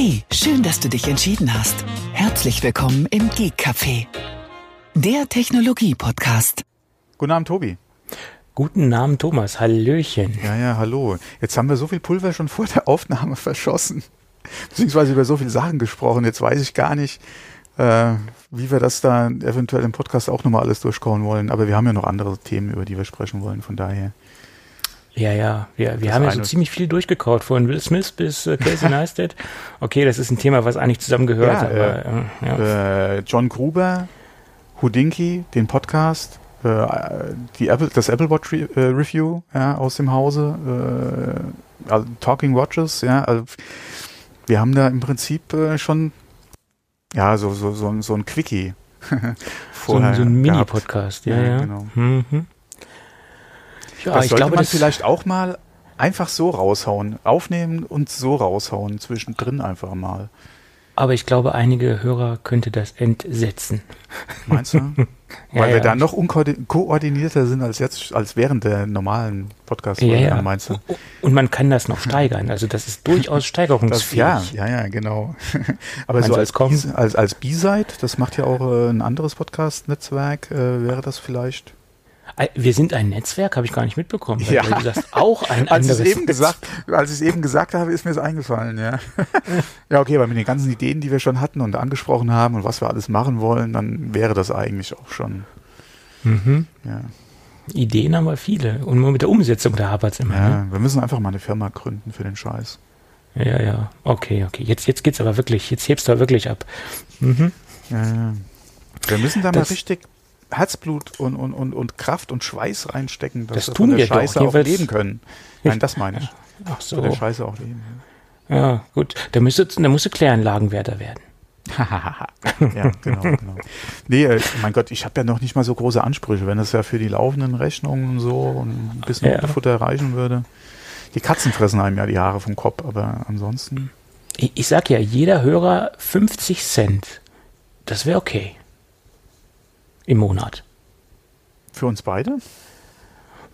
Hey, schön, dass du dich entschieden hast. Herzlich willkommen im Geek Café, der Technologie-Podcast. Guten Abend, Tobi. Guten Abend, Thomas. Hallöchen. Ja, ja, hallo. Jetzt haben wir so viel Pulver schon vor der Aufnahme verschossen. Beziehungsweise über so viele Sachen gesprochen. Jetzt weiß ich gar nicht, äh, wie wir das da eventuell im Podcast auch nochmal alles durchkauen wollen. Aber wir haben ja noch andere Themen, über die wir sprechen wollen. Von daher. Ja, ja, wir, wir haben ja so ziemlich viel durchgekaut, von Will Smith bis äh, Casey Neistat. Okay, das ist ein Thema, was eigentlich zusammengehört. Ja, aber, äh, ja. Äh, John Gruber, Houdinki, den Podcast, äh, die Apple, das Apple Watch Re äh, Review ja, aus dem Hause, äh, also Talking Watches, ja, also wir haben da im Prinzip schon ja so so so, so ein Quickie so, so ein Mini-Podcast, ja, ja, ja, genau. Mhm. Ja, das ich sollte glaube, man vielleicht auch mal einfach so raushauen. Aufnehmen und so raushauen. Zwischendrin einfach mal. Aber ich glaube, einige Hörer könnte das entsetzen. Meinst du? Weil ja, wir ja. da noch unkoordinierter sind als jetzt, als während der normalen podcast ja, ja. meinst du? Und man kann das noch steigern. Also das ist durchaus steigerungsfähig. Das, ja, ja, ja, genau. Aber so als, als, als, als B-Side, das macht ja auch äh, ein anderes Podcast-Netzwerk, äh, wäre das vielleicht wir sind ein Netzwerk, habe ich gar nicht mitbekommen. Ja. Du sagst auch ein als anderes. Eben gesagt, als ich es eben gesagt habe, ist mir es eingefallen, ja. ja, okay, aber mit den ganzen Ideen, die wir schon hatten und angesprochen haben und was wir alles machen wollen, dann wäre das eigentlich auch schon. Mhm. Ja. Ideen haben wir viele. Und nur mit der Umsetzung, da hapert es immer. Ja, ne? wir müssen einfach mal eine Firma gründen für den Scheiß. Ja, ja. Okay, okay. Jetzt, jetzt geht's aber wirklich, jetzt hebst du wirklich ab. Mhm. Ja, ja. Wir müssen da das, mal richtig Herzblut und, und, und, und Kraft und Schweiß reinstecken, dass das wir von der Scheiße auch leben können. Nein, das meine ich. Ach so. Von der Scheiße auch leben. Ja, gut. Da müsste, da musste Kläranlagenwärter werden. ja, genau, genau. Nee, äh, mein Gott, ich habe ja noch nicht mal so große Ansprüche, wenn das ja für die laufenden Rechnungen und so und ein bisschen ja. Futter erreichen würde. Die Katzen fressen einem ja die Haare vom Kopf, aber ansonsten. Ich, ich sag ja, jeder Hörer 50 Cent. Das wäre okay im Monat. Für uns beide?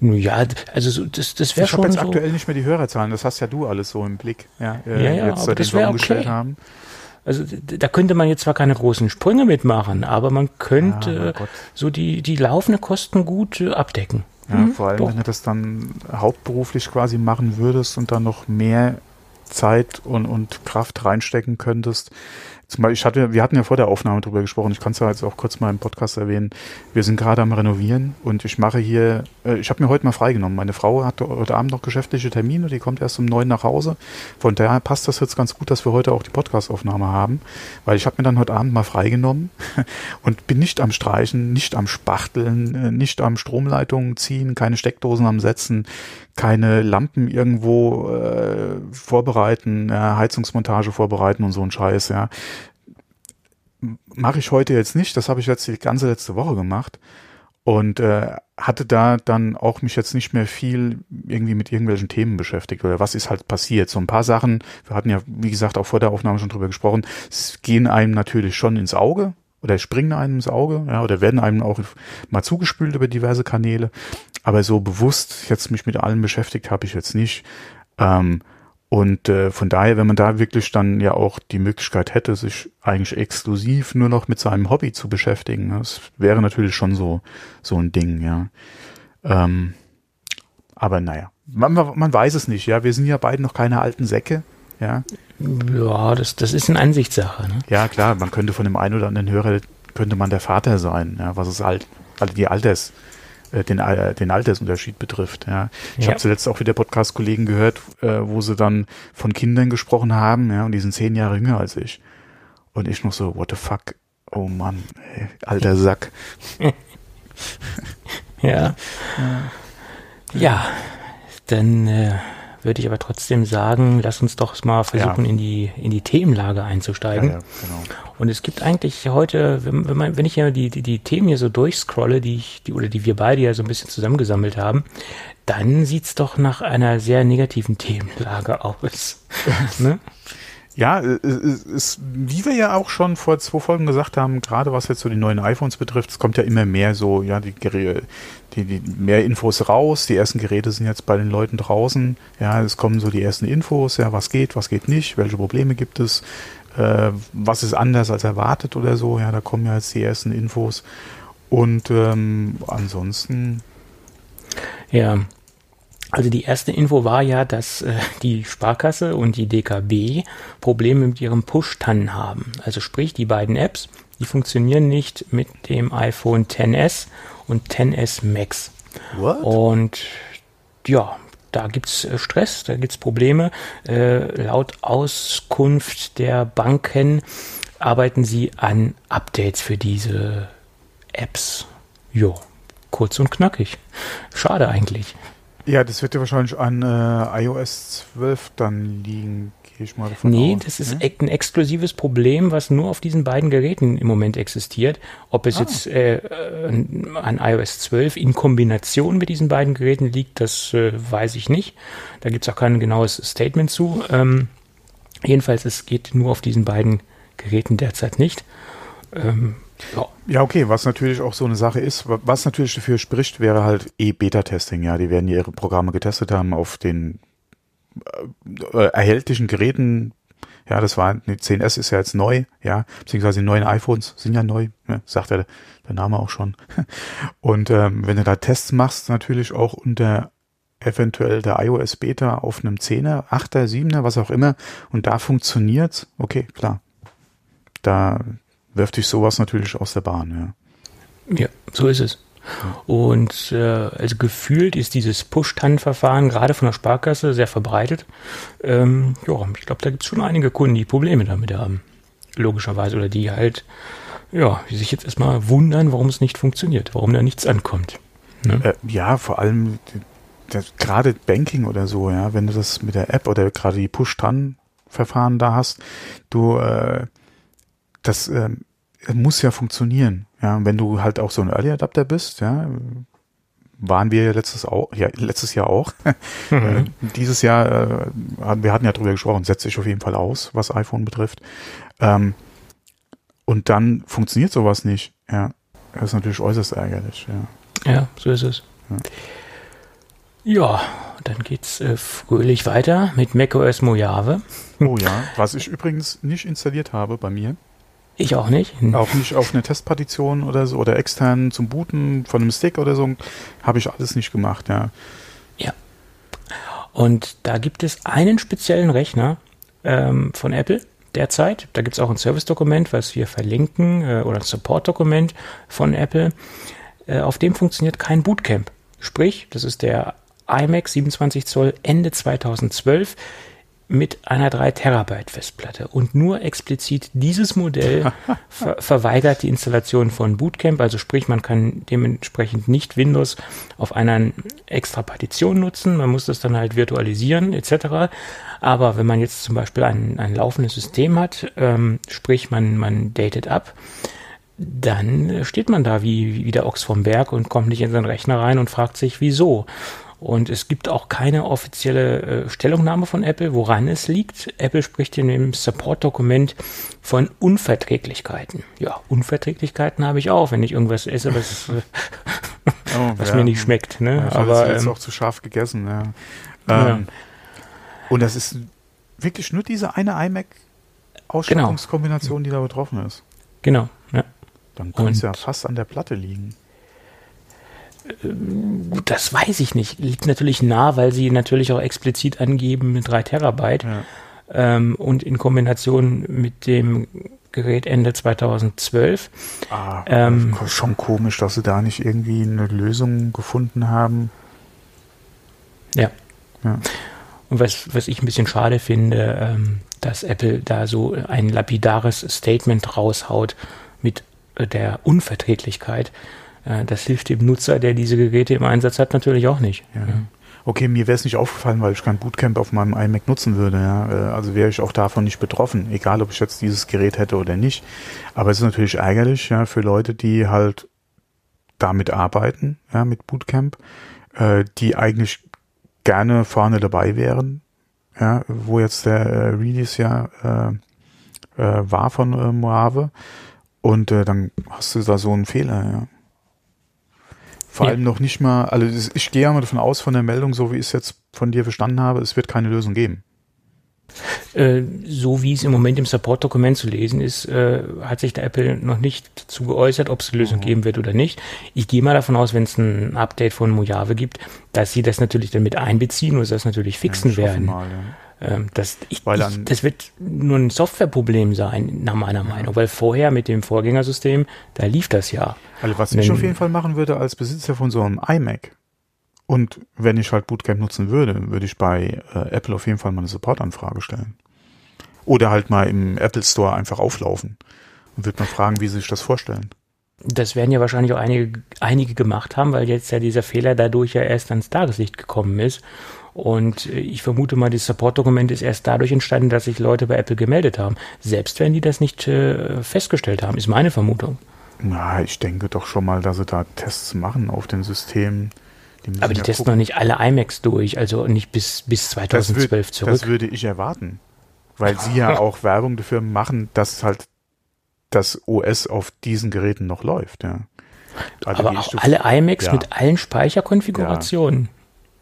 Ja, also das, das wäre schon. Ich habe jetzt so aktuell nicht mehr die Hörerzahlen, das hast ja du alles so im Blick. Ja, äh, ja, ja jetzt, aber das wäre okay. Haben. Also da könnte man jetzt zwar keine großen Sprünge mitmachen, aber man könnte ja, so die, die laufenden Kosten gut äh, abdecken. Ja, mhm, vor allem, doch. wenn du das dann hauptberuflich quasi machen würdest und dann noch mehr Zeit und, und Kraft reinstecken könntest, zum Beispiel, ich hatte, wir hatten ja vor der Aufnahme drüber gesprochen, ich kann es ja jetzt auch kurz mal im Podcast erwähnen. Wir sind gerade am Renovieren und ich mache hier, äh, ich habe mir heute mal freigenommen. Meine Frau hat heute Abend noch geschäftliche Termine, die kommt erst um neun nach Hause. Von daher passt das jetzt ganz gut, dass wir heute auch die Podcastaufnahme haben, weil ich habe mir dann heute Abend mal freigenommen und bin nicht am Streichen, nicht am Spachteln, äh, nicht am Stromleitungen ziehen, keine Steckdosen am Setzen, keine Lampen irgendwo äh, vorbereiten, ja, Heizungsmontage vorbereiten und so ein Scheiß, ja. Mache ich heute jetzt nicht, das habe ich jetzt die ganze letzte Woche gemacht und äh, hatte da dann auch mich jetzt nicht mehr viel irgendwie mit irgendwelchen Themen beschäftigt oder was ist halt passiert. So ein paar Sachen, wir hatten ja, wie gesagt, auch vor der Aufnahme schon drüber gesprochen, es gehen einem natürlich schon ins Auge, oder springen einem ins Auge, ja, oder werden einem auch mal zugespült über diverse Kanäle. Aber so bewusst jetzt mich mit allem beschäftigt habe ich jetzt nicht. Ähm, und äh, von daher, wenn man da wirklich dann ja auch die Möglichkeit hätte, sich eigentlich exklusiv nur noch mit seinem Hobby zu beschäftigen, das wäre natürlich schon so so ein Ding, ja. Ähm, aber naja, man, man weiß es nicht, ja. Wir sind ja beide noch keine alten Säcke, ja. Ja, das, das ist eine Ansichtssache. Ne? Ja, klar, man könnte von dem einen oder anderen Hörer, könnte man der Vater sein, ja, was es halt, also die Alters, den, äh, den Altersunterschied betrifft. Ja. Ich ja. habe zuletzt auch wieder Podcast-Kollegen gehört, äh, wo sie dann von Kindern gesprochen haben, ja, und die sind zehn Jahre jünger als ich. Und ich noch so, what the fuck? Oh Mann, ey, alter Sack. ja. ja. Ja, dann äh, würde ich aber trotzdem sagen, lass uns doch mal versuchen, ja. in die in die Themenlage einzusteigen. Ja, ja, genau. Und es gibt eigentlich heute, wenn, wenn, man, wenn ich ja die, die, die Themen hier so durchscrolle, die ich, die, oder die wir beide ja so ein bisschen zusammengesammelt haben, dann sieht's doch nach einer sehr negativen Themenlage aus. ne? Ja, es ist, wie wir ja auch schon vor zwei Folgen gesagt haben, gerade was jetzt so die neuen iPhones betrifft, es kommt ja immer mehr so, ja, die, die, die mehr Infos raus. Die ersten Geräte sind jetzt bei den Leuten draußen. Ja, es kommen so die ersten Infos, ja, was geht, was geht nicht, welche Probleme gibt es, äh, was ist anders als erwartet oder so. Ja, da kommen ja jetzt die ersten Infos. Und ähm, ansonsten. Ja, also die erste Info war ja, dass äh, die Sparkasse und die DKB Probleme mit ihrem Push-TAN haben. Also sprich, die beiden Apps, die funktionieren nicht mit dem iPhone XS und XS Max. What? Und ja, da gibt's äh, Stress, da gibt's Probleme. Äh, laut Auskunft der Banken arbeiten sie an Updates für diese Apps. Jo, kurz und knackig. Schade eigentlich. Ja, das wird ja wahrscheinlich an äh, iOS 12 dann liegen, gehe ich mal davon nee, aus. Nee, das ist ne? ein exklusives Problem, was nur auf diesen beiden Geräten im Moment existiert. Ob es ah. jetzt äh, an iOS 12 in Kombination mit diesen beiden Geräten liegt, das äh, weiß ich nicht. Da gibt es auch kein genaues Statement zu. Ähm, jedenfalls, es geht nur auf diesen beiden Geräten derzeit nicht. Ähm, ja. ja, okay, was natürlich auch so eine Sache ist, was natürlich dafür spricht, wäre halt E-Beta-Testing. Ja, die werden ihre Programme getestet haben auf den äh, äh erhältlichen Geräten. Ja, das war, die 10S ist ja jetzt neu, ja, beziehungsweise die neuen iPhones sind ja neu, ne, sagt ja der, der Name auch schon. Und ähm, wenn du da Tests machst, natürlich auch unter eventuell der iOS Beta auf einem 10er, 8er, 7er, was auch immer, und da funktioniert's, okay, klar. Da, wirft dich sowas natürlich aus der Bahn, ja. Ja, so ist es. Und äh, also gefühlt ist dieses Push-TAN-Verfahren gerade von der Sparkasse sehr verbreitet. Ähm, ja, ich glaube, da gibt es schon einige Kunden, die Probleme damit haben. Logischerweise. Oder die halt, ja, die sich jetzt erstmal wundern, warum es nicht funktioniert, warum da nichts ankommt. Ne? Äh, ja, vor allem gerade Banking oder so, ja, wenn du das mit der App oder gerade die Push-TAN-Verfahren da hast, du äh, das äh, muss ja funktionieren. Ja, wenn du halt auch so ein Early Adapter bist, ja, waren wir letztes, auch, ja, letztes Jahr auch. Mhm. Äh, dieses Jahr, äh, wir hatten ja drüber gesprochen, setzt sich auf jeden Fall aus, was iPhone betrifft. Ähm, und dann funktioniert sowas nicht. Ja, das ist natürlich äußerst ärgerlich. Ja, ja so ist es. Ja. Ja, dann geht's äh, fröhlich weiter mit macOS Mojave. Oh ja, was ich übrigens nicht installiert habe bei mir. Ich auch nicht. Auch nicht auf eine Testpartition oder so oder extern zum Booten von einem Stick oder so. Habe ich alles nicht gemacht, ja. Ja. Und da gibt es einen speziellen Rechner ähm, von Apple derzeit. Da gibt es auch ein Service-Dokument, was wir verlinken, äh, oder ein Support-Dokument von Apple. Äh, auf dem funktioniert kein Bootcamp. Sprich, das ist der iMac 27 Zoll Ende 2012 mit einer 3 Terabyte Festplatte. Und nur explizit dieses Modell ver verweigert die Installation von Bootcamp. Also sprich, man kann dementsprechend nicht Windows auf einer extra Partition nutzen. Man muss das dann halt virtualisieren etc. Aber wenn man jetzt zum Beispiel ein, ein laufendes System hat, ähm, sprich man, man datet ab, dann steht man da wie, wie der Ochs vom Berg und kommt nicht in seinen Rechner rein und fragt sich, wieso. Und es gibt auch keine offizielle äh, Stellungnahme von Apple, woran es liegt. Apple spricht in dem Support-Dokument von Unverträglichkeiten. Ja, Unverträglichkeiten habe ich auch, wenn ich irgendwas esse, was, oh, was ja. mir nicht schmeckt. Ne? Ja, Aber jetzt ähm, auch zu scharf gegessen. Ja. Ähm, ja. Und das ist wirklich nur diese eine iMac-Ausstattungskombination, genau. die da betroffen ist. Genau, ja. Dann könnte es ja fast an der Platte liegen. Das weiß ich nicht. Liegt natürlich nah, weil sie natürlich auch explizit angeben mit 3 Terabyte. Ja. Ähm, und in Kombination mit dem Gerät Ende 2012. Ah, ähm, schon komisch, dass sie da nicht irgendwie eine Lösung gefunden haben. Ja. ja. Und was, was ich ein bisschen schade finde, ähm, dass Apple da so ein lapidares Statement raushaut mit äh, der Unverträglichkeit das hilft dem Nutzer, der diese Geräte im Einsatz hat, natürlich auch nicht. Ja. Okay, mir wäre es nicht aufgefallen, weil ich kein Bootcamp auf meinem iMac nutzen würde. Ja. Äh, also wäre ich auch davon nicht betroffen, egal ob ich jetzt dieses Gerät hätte oder nicht. Aber es ist natürlich ärgerlich ja, für Leute, die halt damit arbeiten, ja, mit Bootcamp, äh, die eigentlich gerne vorne dabei wären, ja, wo jetzt der äh, Release ja äh, äh, war von äh, Mojave und äh, dann hast du da so einen Fehler, ja. Vor ja. allem noch nicht mal, also ich gehe ja mal davon aus von der Meldung, so wie ich es jetzt von dir verstanden habe, es wird keine Lösung geben. Äh, so wie es im Moment im Support-Dokument zu lesen ist, äh, hat sich der Apple noch nicht dazu geäußert, ob es eine Lösung mhm. geben wird oder nicht. Ich gehe mal davon aus, wenn es ein Update von Mojave gibt, dass sie das natürlich dann mit einbeziehen und das natürlich fixen ja, werden. Mal, ja. Ähm, das, ich, ich, das wird nur ein Softwareproblem sein, nach meiner ja. Meinung, weil vorher mit dem Vorgängersystem, da lief das ja. Also was ich auf jeden Fall machen würde als Besitzer von so einem iMac, und wenn ich halt Bootcamp nutzen würde, würde ich bei äh, Apple auf jeden Fall mal eine Supportanfrage stellen. Oder halt mal im Apple Store einfach auflaufen und würde mal fragen, wie sie sich das vorstellen. Das werden ja wahrscheinlich auch einige, einige gemacht haben, weil jetzt ja dieser Fehler dadurch ja erst ans Tageslicht gekommen ist. Und äh, ich vermute mal, das Support-Dokument ist erst dadurch entstanden, dass sich Leute bei Apple gemeldet haben. Selbst wenn die das nicht äh, festgestellt haben, ist meine Vermutung. Na, ich denke doch schon mal, dass sie da Tests machen auf den Systemen. Die Aber die ja testen gucken. noch nicht alle iMacs durch, also nicht bis, bis 2012 das würd, zurück. Das würde ich erwarten. Weil sie ja auch Werbung dafür machen, dass halt das OS auf diesen Geräten noch läuft, ja. Also Aber auch alle iMacs ja. mit allen Speicherkonfigurationen. Ja,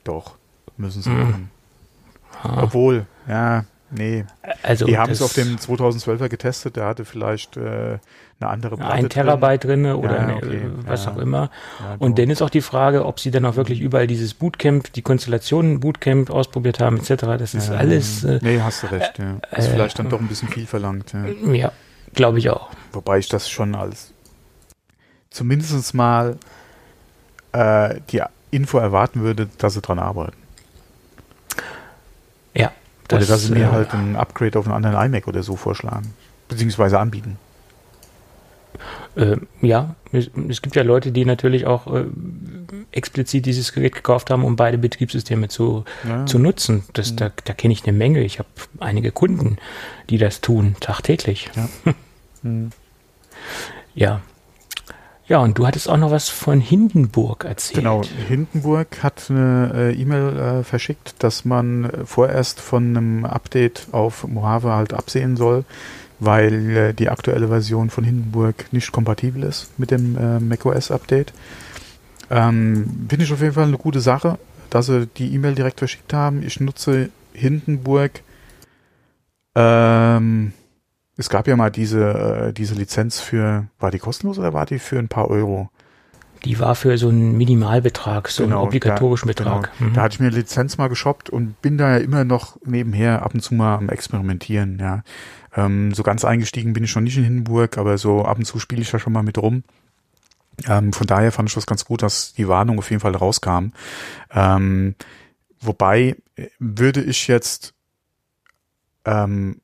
doch, müssen sie mhm. machen. Obwohl, ja, Nee. Also die haben es auf dem 2012er getestet, der hatte vielleicht äh, eine andere Platte Ein Terabyte drin, drin oder ja, okay. was ja. auch immer. Ja, und dann ist auch die Frage, ob sie dann auch wirklich überall dieses Bootcamp, die Konstellationen Bootcamp ausprobiert haben, etc. Das ist alles. Äh, nee, hast du recht, ja. Ist äh, vielleicht dann doch ein bisschen viel verlangt. Ja, ja glaube ich auch. Wobei ich das schon als zumindest mal äh, die Info erwarten würde, dass sie dran arbeiten. Das, oder dass sie mir äh, halt ein Upgrade auf einen anderen iMac oder so vorschlagen. Beziehungsweise anbieten. Äh, ja, es, es, gibt ja Leute, die natürlich auch äh, explizit dieses Gerät gekauft haben, um beide Betriebssysteme zu, ja. zu nutzen. Das, mhm. Da, da kenne ich eine Menge. Ich habe einige Kunden, die das tun, tagtäglich. Ja. mhm. ja. Ja, und du hattest auch noch was von Hindenburg erzählt. Genau, Hindenburg hat eine äh, E-Mail äh, verschickt, dass man äh, vorerst von einem Update auf Mojave halt absehen soll, weil äh, die aktuelle Version von Hindenburg nicht kompatibel ist mit dem äh, macOS-Update. Ähm, Finde ich auf jeden Fall eine gute Sache, dass sie die E-Mail direkt verschickt haben. Ich nutze Hindenburg ähm, es gab ja mal diese, äh, diese Lizenz für, war die kostenlos oder war die für ein paar Euro? Die war für so einen Minimalbetrag, so genau, einen obligatorischen da, Betrag. Genau. Mhm. Da hatte ich mir eine Lizenz mal geshoppt und bin da ja immer noch nebenher ab und zu mal am Experimentieren, ja. Ähm, so ganz eingestiegen bin ich schon nicht in Hindenburg, aber so ab und zu spiele ich da schon mal mit rum. Ähm, von daher fand ich das ganz gut, dass die Warnung auf jeden Fall rauskam. Ähm, wobei äh, würde ich jetzt ähm,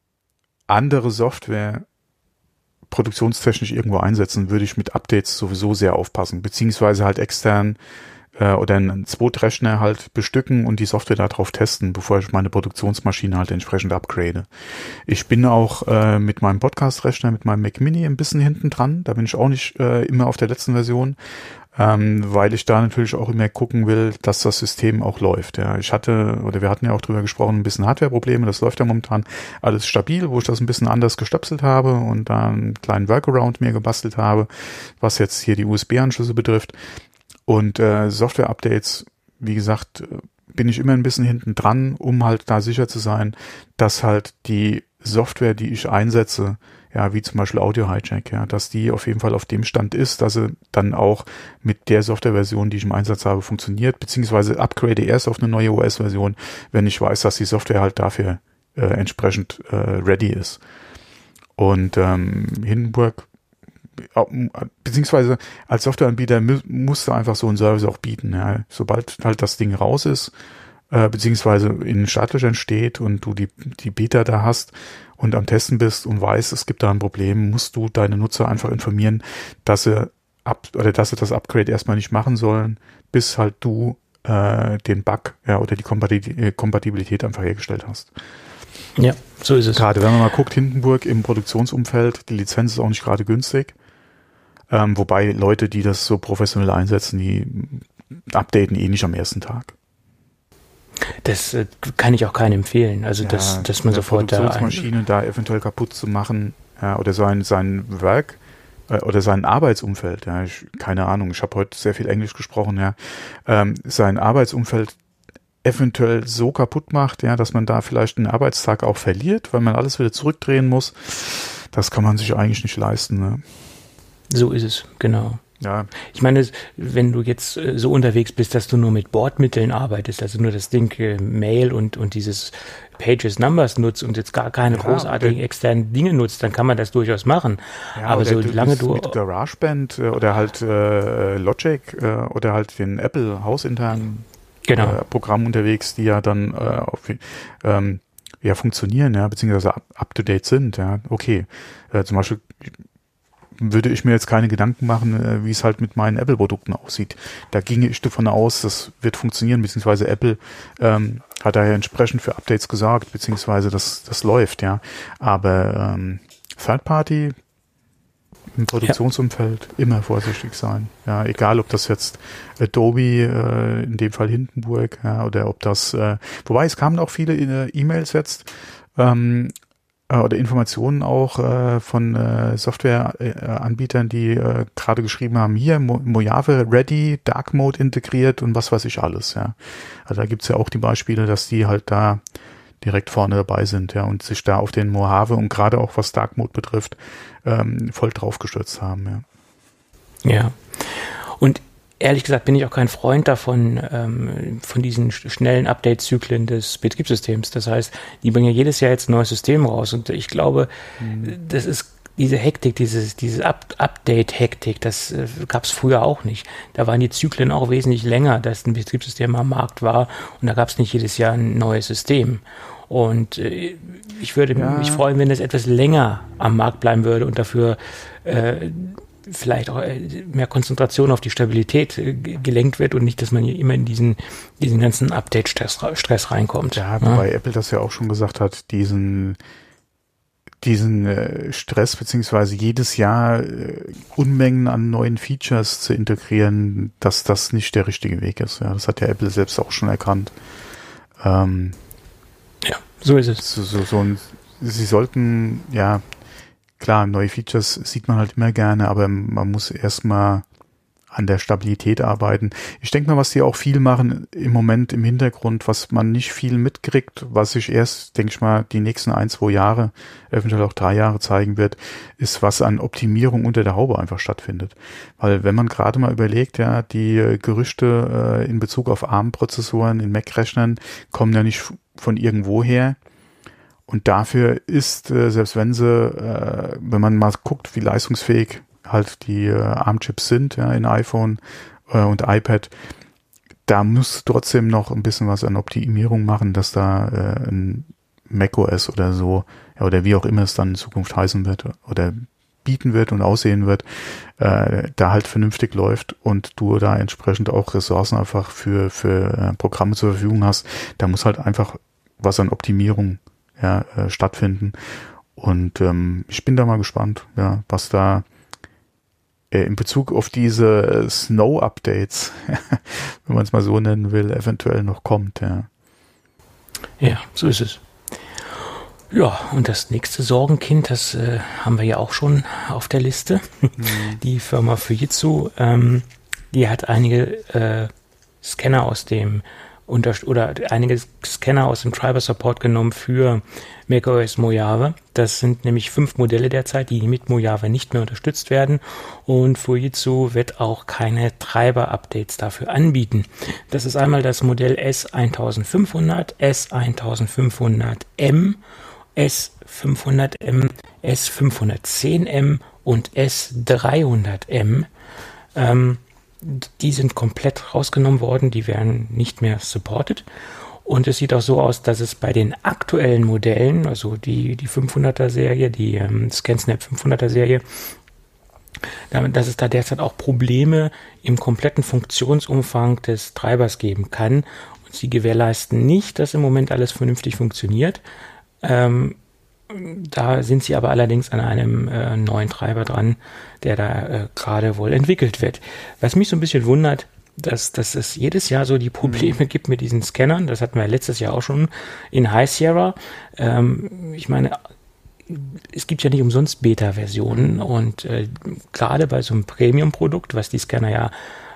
andere Software produktionstechnisch irgendwo einsetzen, würde ich mit Updates sowieso sehr aufpassen, beziehungsweise halt extern äh, oder einen Zweitrechner halt bestücken und die Software darauf testen, bevor ich meine Produktionsmaschine halt entsprechend upgrade. Ich bin auch äh, mit meinem Podcast-Rechner, mit meinem Mac Mini ein bisschen hinten dran, da bin ich auch nicht äh, immer auf der letzten Version, ähm, weil ich da natürlich auch immer gucken will, dass das System auch läuft. Ja, ich hatte, oder wir hatten ja auch drüber gesprochen, ein bisschen Hardware-Probleme, das läuft ja momentan alles stabil, wo ich das ein bisschen anders gestöpselt habe und da einen kleinen Workaround mir gebastelt habe, was jetzt hier die USB-Anschlüsse betrifft. Und äh, Software-Updates, wie gesagt, bin ich immer ein bisschen hinten dran, um halt da sicher zu sein, dass halt die Software, die ich einsetze, ja, wie zum Beispiel Audio Hijack, ja, dass die auf jeden Fall auf dem Stand ist, dass sie dann auch mit der Softwareversion, die ich im Einsatz habe, funktioniert, beziehungsweise upgrade erst auf eine neue OS-Version, wenn ich weiß, dass die Software halt dafür äh, entsprechend äh, ready ist. Und ähm, Hindenburg beziehungsweise als Softwareanbieter musst du einfach so einen Service auch bieten. Ja. Sobald halt das Ding raus ist, äh, beziehungsweise in Startlöchern steht und du die, die Beta da hast und am Testen bist und weißt, es gibt da ein Problem, musst du deine Nutzer einfach informieren, dass sie ab oder dass sie das Upgrade erstmal nicht machen sollen, bis halt du äh, den Bug ja, oder die äh, Kompatibilität einfach hergestellt hast. Ja, so ist es. Gerade wenn man mal guckt, Hindenburg im Produktionsumfeld, die Lizenz ist auch nicht gerade günstig. Ähm, wobei Leute, die das so professionell einsetzen, die updaten eh nicht am ersten Tag. Das äh, kann ich auch keinem empfehlen. Also, ja, dass, dass man sofort da. Produktionsmaschine da eventuell kaputt zu machen ja, oder sein, sein Werk äh, oder sein Arbeitsumfeld, ja, ich, keine Ahnung, ich habe heute sehr viel Englisch gesprochen, ja, ähm, sein Arbeitsumfeld eventuell so kaputt macht, ja, dass man da vielleicht einen Arbeitstag auch verliert, weil man alles wieder zurückdrehen muss, das kann man sich eigentlich nicht leisten. Ne? So ist es, genau. Ja. Ich meine, wenn du jetzt äh, so unterwegs bist, dass du nur mit Bordmitteln arbeitest, also nur das Ding äh, Mail und, und dieses Pages Numbers nutzt und jetzt gar keine ja, großartigen externen Dinge nutzt, dann kann man das durchaus machen. Ja, Aber so lange du mit GarageBand äh, oder halt äh, Logic äh, oder halt den Apple hausinternen genau. äh, Programm unterwegs, die ja dann auf, ähm, ja funktionieren, ja, beziehungsweise up, up to date sind, ja, okay. Zum Beispiel würde ich mir jetzt keine Gedanken machen, äh, wie es halt mit meinen Apple-Produkten aussieht. Da ginge ich davon aus, das wird funktionieren, beziehungsweise Apple ähm, hat da ja entsprechend für Updates gesorgt, beziehungsweise das, das läuft, ja. Aber ähm, Third Party im Produktionsumfeld ja. immer vorsichtig sein. Ja, egal ob das jetzt Adobe, äh, in dem Fall Hindenburg, ja, oder ob das, äh, wobei es kamen auch viele äh, E-Mails jetzt, ähm, äh, oder Informationen auch äh, von äh, Softwareanbietern, die äh, gerade geschrieben haben, hier Mo Mojave Ready, Dark Mode integriert und was weiß ich alles, ja. Also da gibt's ja auch die Beispiele, dass die halt da direkt vorne dabei sind, ja, und sich da auf den Mojave und gerade auch was Dark Mode betrifft, ähm, voll draufgestürzt haben, ja. Ja. Und ehrlich gesagt bin ich auch kein Freund davon, ähm, von diesen schnellen Update-Zyklen des Betriebssystems. Das heißt, die bringen ja jedes Jahr jetzt ein neues System raus und ich glaube, mhm. das ist diese Hektik, dieses, diese Up Update-Hektik, das äh, gab es früher auch nicht. Da waren die Zyklen auch wesentlich länger, dass ein Betriebssystem am Markt war und da gab es nicht jedes Jahr ein neues System. Und äh, ich würde ja. mich freuen, wenn es etwas länger am Markt bleiben würde und dafür äh, vielleicht auch äh, mehr Konzentration auf die Stabilität äh, gelenkt wird und nicht, dass man hier immer in diesen, diesen ganzen Update-Stress Stress reinkommt. Ja, wobei ja. Apple das ja auch schon gesagt hat, diesen diesen äh, Stress beziehungsweise jedes Jahr Unmengen an neuen Features zu integrieren, dass das nicht der richtige Weg ist. Ja, das hat ja Apple selbst auch schon erkannt. Ähm, ja, so ist es. So, so, so ein, sie sollten ja klar, neue Features sieht man halt immer gerne, aber man muss erstmal an der Stabilität arbeiten. Ich denke mal, was die auch viel machen im Moment im Hintergrund, was man nicht viel mitkriegt, was sich erst, denke ich mal, die nächsten ein, zwei Jahre, eventuell auch drei Jahre zeigen wird, ist, was an Optimierung unter der Haube einfach stattfindet. Weil wenn man gerade mal überlegt, ja, die Gerüchte äh, in Bezug auf ARM-Prozessoren in Mac-Rechnern kommen ja nicht von irgendwo her, und dafür ist, äh, selbst wenn sie, äh, wenn man mal guckt, wie leistungsfähig halt die äh, ARM-Chips sind ja, in iPhone äh, und iPad, da muss trotzdem noch ein bisschen was an Optimierung machen, dass da äh, ein macOS oder so, ja, oder wie auch immer es dann in Zukunft heißen wird oder bieten wird und aussehen wird, äh, da halt vernünftig läuft und du da entsprechend auch Ressourcen einfach für, für äh, Programme zur Verfügung hast, da muss halt einfach was an Optimierung ja, äh, stattfinden. Und ähm, ich bin da mal gespannt, ja, was da äh, in Bezug auf diese äh, Snow-Updates, wenn man es mal so nennen will, eventuell noch kommt. Ja, ja so ist es. Ja, und das nächste Sorgenkind, das äh, haben wir ja auch schon auf der Liste. Mhm. Die Firma Fujitsu, ähm, die hat einige äh, Scanner aus dem oder einige Scanner aus dem Driver Support genommen für macOS Mojave. Das sind nämlich fünf Modelle derzeit, die mit Mojave nicht mehr unterstützt werden. Und Fujitsu wird auch keine Treiber-Updates dafür anbieten. Das ist einmal das Modell S1500, S1500M, S500M, S510M und S300M. Ähm, die sind komplett rausgenommen worden, die werden nicht mehr supported. Und es sieht auch so aus, dass es bei den aktuellen Modellen, also die, die 500er Serie, die ähm, ScanSnap 500er Serie, dass es da derzeit auch Probleme im kompletten Funktionsumfang des Treibers geben kann. Und sie gewährleisten nicht, dass im Moment alles vernünftig funktioniert. Ähm, da sind sie aber allerdings an einem äh, neuen Treiber dran, der da äh, gerade wohl entwickelt wird. Was mich so ein bisschen wundert, dass, dass es jedes Jahr so die Probleme mhm. gibt mit diesen Scannern. Das hatten wir letztes Jahr auch schon in High Sierra. Ähm, ich meine, es gibt ja nicht umsonst Beta-Versionen und äh, gerade bei so einem Premium-Produkt, was die Scanner ja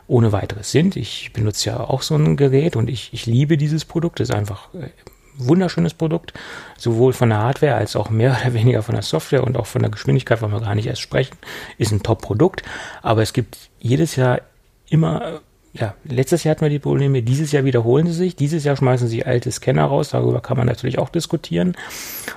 ohne weiteres sind. Ich benutze ja auch so ein Gerät und ich, ich liebe dieses Produkt. Es ist einfach äh, wunderschönes Produkt, sowohl von der Hardware als auch mehr oder weniger von der Software und auch von der Geschwindigkeit, wollen wir gar nicht erst sprechen. Ist ein Top-Produkt, aber es gibt jedes Jahr immer ja, letztes Jahr hatten wir die Probleme, dieses Jahr wiederholen sie sich, dieses Jahr schmeißen sie alte Scanner raus, darüber kann man natürlich auch diskutieren,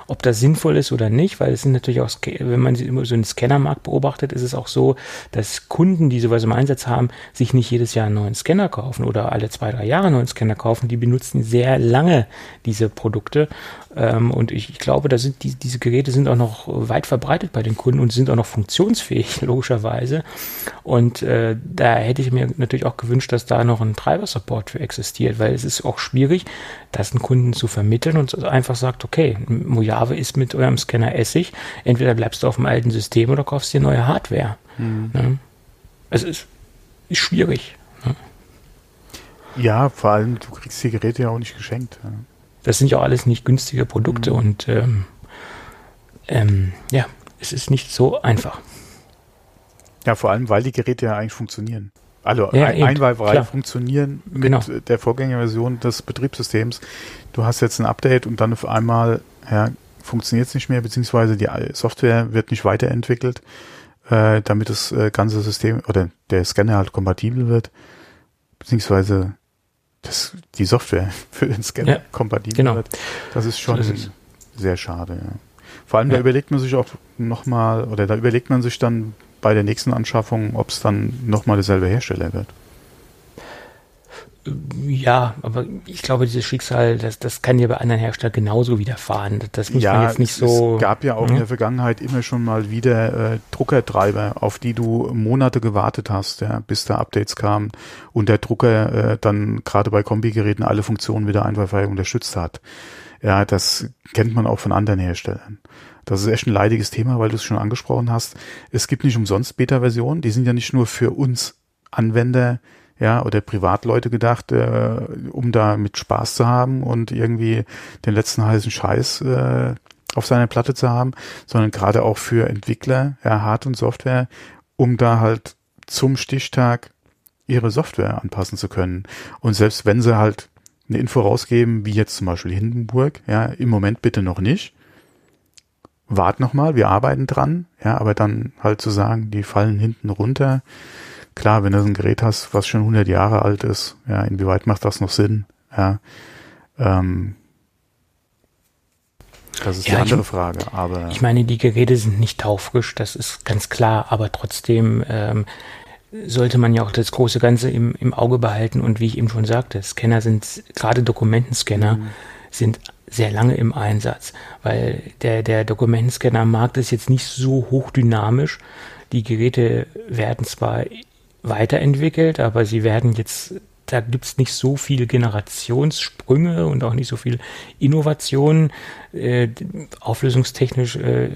ob das sinnvoll ist oder nicht, weil es sind natürlich auch, wenn man so einen Scannermarkt beobachtet, ist es auch so, dass Kunden, die sowas im Einsatz haben, sich nicht jedes Jahr einen neuen Scanner kaufen oder alle zwei, drei Jahre einen neuen Scanner kaufen, die benutzen sehr lange diese Produkte. Ähm, und ich, ich, glaube, da sind die, diese Geräte sind auch noch weit verbreitet bei den Kunden und sind auch noch funktionsfähig, logischerweise. Und äh, da hätte ich mir natürlich auch gewünscht, dass da noch ein Treiber-Support für existiert, weil es ist auch schwierig, das einen Kunden zu vermitteln und einfach sagt, okay, Mojave ist mit eurem Scanner Essig, entweder bleibst du auf dem alten System oder kaufst dir neue Hardware. Mhm. Ne? Es ist, ist schwierig. Ne? Ja, vor allem, du kriegst die Geräte ja auch nicht geschenkt. Ja. Das sind ja alles nicht günstige Produkte mhm. und ähm, ähm, ja, es ist nicht so einfach. Ja, vor allem, weil die Geräte ja eigentlich funktionieren. Also ja, ein, einwahlfrei funktionieren mit genau. der Vorgängerversion des Betriebssystems. Du hast jetzt ein Update und dann auf einmal ja, funktioniert es nicht mehr, beziehungsweise die Software wird nicht weiterentwickelt, äh, damit das äh, ganze System oder der Scanner halt kompatibel wird, beziehungsweise dass die Software für den Scanner ja, kompatibel genau. wird. Das ist schon so ist sehr schade. Ja. Vor allem, da überlegt man sich auch nochmal, oder da überlegt man sich dann bei der nächsten Anschaffung, ob es dann nochmal derselbe Hersteller wird. Ja, aber ich glaube, dieses Schicksal, das, das kann ja bei anderen Herstellern genauso widerfahren. Das muss ja, man jetzt nicht so. Es gab ja auch ne? in der Vergangenheit immer schon mal wieder äh, Druckertreiber, auf die du Monate gewartet hast, ja, bis da Updates kamen und der Drucker äh, dann gerade bei Kombigeräten alle Funktionen wieder einwandfrei unterstützt hat. Ja, das kennt man auch von anderen Herstellern. Das ist echt ein leidiges Thema, weil du es schon angesprochen hast. Es gibt nicht umsonst Beta-Versionen, die sind ja nicht nur für uns Anwender ja, oder Privatleute gedacht, äh, um da mit Spaß zu haben und irgendwie den letzten heißen Scheiß äh, auf seiner Platte zu haben, sondern gerade auch für Entwickler, ja, Hard- und Software, um da halt zum Stichtag ihre Software anpassen zu können. Und selbst wenn sie halt eine Info rausgeben, wie jetzt zum Beispiel Hindenburg, ja, im Moment bitte noch nicht. Wart noch mal, wir arbeiten dran, ja, aber dann halt zu sagen, die fallen hinten runter, Klar, wenn du so ein Gerät hast, was schon 100 Jahre alt ist, ja, inwieweit macht das noch Sinn? Ja, ähm, das ist ja, die andere ich, Frage. Aber ich meine, die Geräte sind nicht taufrisch, das ist ganz klar, aber trotzdem ähm, sollte man ja auch das große Ganze im, im Auge behalten. Und wie ich eben schon sagte, Scanner sind, gerade Dokumentenscanner, mhm. sind sehr lange im Einsatz, weil der, der Dokumentenscanner-Markt ist jetzt nicht so hochdynamisch. Die Geräte werden zwar weiterentwickelt, aber sie werden jetzt, da gibt es nicht so viele Generationssprünge und auch nicht so viel Innovation. Äh, auflösungstechnisch äh,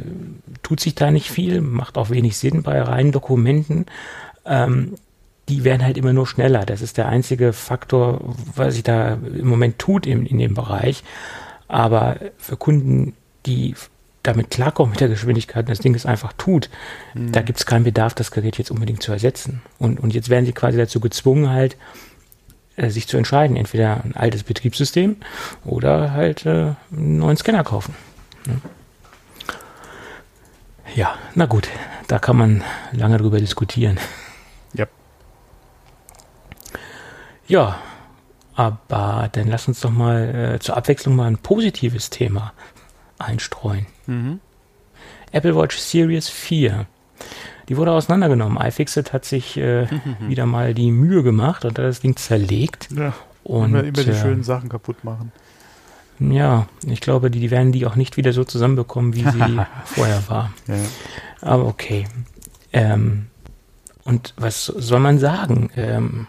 tut sich da nicht viel, macht auch wenig Sinn bei reinen Dokumenten. Ähm, die werden halt immer nur schneller. Das ist der einzige Faktor, was sich da im Moment tut in, in dem Bereich. Aber für Kunden, die damit klarkommt mit der Geschwindigkeit und das Ding es einfach tut, mhm. da gibt es keinen Bedarf, das Gerät jetzt unbedingt zu ersetzen. Und, und jetzt werden sie quasi dazu gezwungen, halt äh, sich zu entscheiden, entweder ein altes Betriebssystem oder halt äh, einen neuen Scanner kaufen. Ja. ja, na gut, da kann man lange drüber diskutieren. Ja. Ja, aber dann lass uns doch mal äh, zur Abwechslung mal ein positives Thema einstreuen. Mhm. Apple Watch Series 4. Die wurde auseinandergenommen. iFixit hat sich äh, wieder mal die Mühe gemacht und hat das Ding zerlegt. Ja, und immer, immer die äh, schönen Sachen kaputt machen. Ja, ich glaube, die, die werden die auch nicht wieder so zusammenbekommen, wie sie vorher war. Ja. Aber okay. Ähm, und was soll man sagen? Ähm,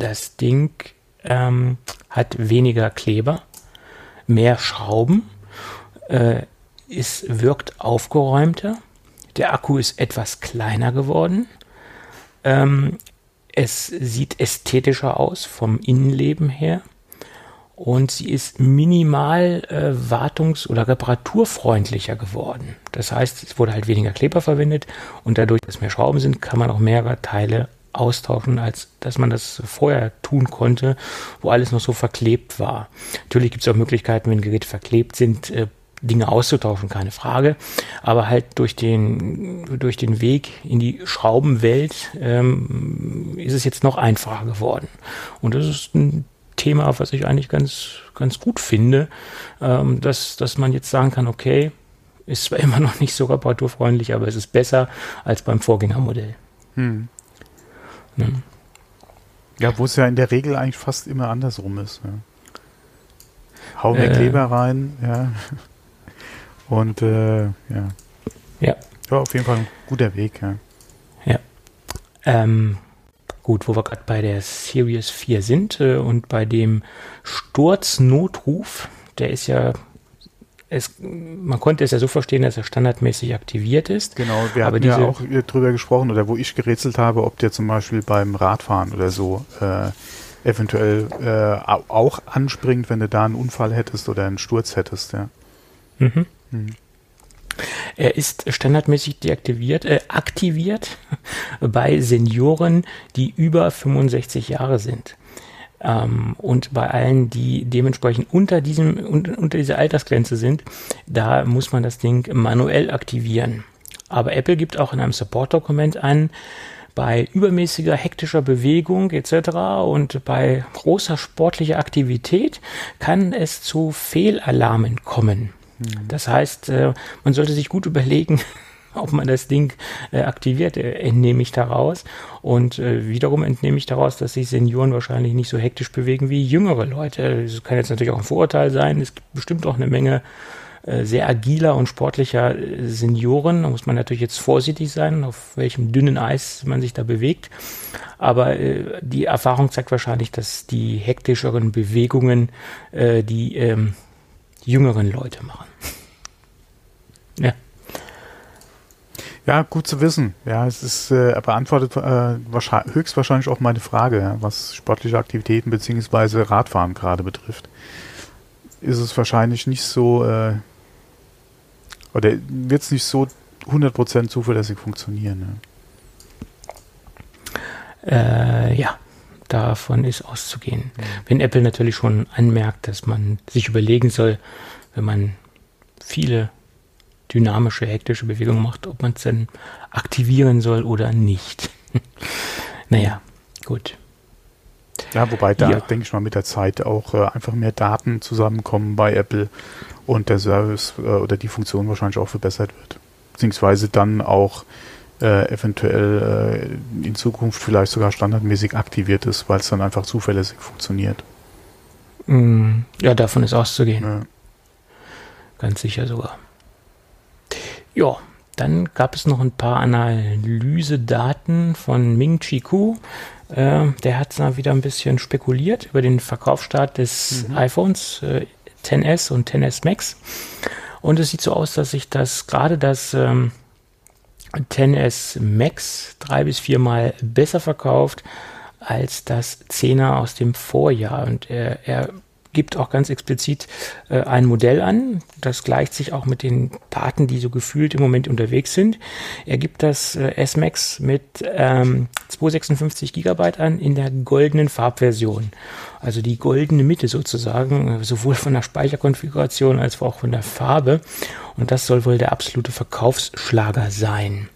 das Ding ähm, hat weniger Kleber, mehr Schrauben äh, es wirkt aufgeräumter. Der Akku ist etwas kleiner geworden. Ähm, es sieht ästhetischer aus vom Innenleben her und sie ist minimal äh, wartungs- oder reparaturfreundlicher geworden. Das heißt, es wurde halt weniger Kleber verwendet und dadurch, dass mehr Schrauben sind, kann man auch mehrere Teile austauschen, als dass man das vorher tun konnte, wo alles noch so verklebt war. Natürlich gibt es auch Möglichkeiten, wenn Geräte verklebt sind, äh, Dinge auszutauschen, keine Frage. Aber halt durch den, durch den Weg in die Schraubenwelt ähm, ist es jetzt noch einfacher geworden. Und das ist ein Thema, was ich eigentlich ganz, ganz gut finde, ähm, dass, dass man jetzt sagen kann, okay, ist zwar immer noch nicht so reparaturfreundlich, aber es ist besser als beim Vorgängermodell. Hm. Ne? Ja, wo es ja in der Regel eigentlich fast immer andersrum ist. Ja. Hau mehr äh, Kleber rein, ja. Und äh, ja. Ja. Ja, auf jeden Fall ein guter Weg, ja. Ja. Ähm, Gut, wo wir gerade bei der Series 4 sind äh, und bei dem Sturznotruf, der ist ja, es, man konnte es ja so verstehen, dass er standardmäßig aktiviert ist. Genau, wir haben ja auch drüber gesprochen oder wo ich gerätselt habe, ob der zum Beispiel beim Radfahren oder so äh, eventuell äh, auch anspringt, wenn du da einen Unfall hättest oder einen Sturz hättest, ja. Mhm. Mhm. Er ist standardmäßig deaktiviert, äh, aktiviert bei Senioren, die über 65 Jahre sind. Ähm, und bei allen, die dementsprechend unter diesem, unter, unter dieser Altersgrenze sind, da muss man das Ding manuell aktivieren. Aber Apple gibt auch in einem Support-Dokument an, bei übermäßiger hektischer Bewegung etc. und bei großer sportlicher Aktivität kann es zu Fehlalarmen kommen. Das heißt, äh, man sollte sich gut überlegen, ob man das Ding äh, aktiviert, äh, entnehme ich daraus. Und wiederum entnehme ich daraus, dass sich Senioren wahrscheinlich nicht so hektisch bewegen wie jüngere Leute. Das kann jetzt natürlich auch ein Vorurteil sein. Es gibt bestimmt auch eine Menge sehr agiler und sportlicher Senioren. Da muss man natürlich jetzt vorsichtig sein, auf welchem dünnen Eis man sich da bewegt. Aber die Erfahrung zeigt wahrscheinlich, dass die hektischeren Bewegungen die ähm, jüngeren Leute machen. Ja. Ja, gut zu wissen. Ja, es ist äh, beantwortet äh, wahrscheinlich, höchstwahrscheinlich auch meine Frage, was sportliche Aktivitäten bzw. Radfahren gerade betrifft. Ist es wahrscheinlich nicht so, äh, oder wird es nicht so 100% zuverlässig funktionieren? Ja, äh, ja davon ist auszugehen. Mhm. Wenn Apple natürlich schon anmerkt, dass man sich überlegen soll, wenn man viele dynamische, hektische Bewegungen macht, ob man es dann aktivieren soll oder nicht. naja, gut. Ja, wobei da, ja. denke ich mal, mit der Zeit auch äh, einfach mehr Daten zusammenkommen bei Apple und der Service äh, oder die Funktion wahrscheinlich auch verbessert wird. Beziehungsweise dann auch äh, eventuell äh, in Zukunft vielleicht sogar standardmäßig aktiviert ist, weil es dann einfach zuverlässig funktioniert. Mm, ja, davon ist auszugehen. Ja. Ganz sicher sogar. Ja, dann gab es noch ein paar Analysedaten von Ming Chi Ku. Äh, der hat mal wieder ein bisschen spekuliert über den Verkaufsstart des mhm. iPhones äh, 10s und 10s Max. Und es sieht so aus, dass sich das gerade das ähm, 10s Max drei bis viermal besser verkauft als das 10er aus dem Vorjahr. Und er, er gibt auch ganz explizit äh, ein Modell an. Das gleicht sich auch mit den Daten, die so gefühlt im Moment unterwegs sind. Er gibt das äh, S-Max mit ähm, 256 Gigabyte an in der goldenen Farbversion. Also die goldene Mitte sozusagen, äh, sowohl von der Speicherkonfiguration als auch von der Farbe. Und das soll wohl der absolute Verkaufsschlager sein.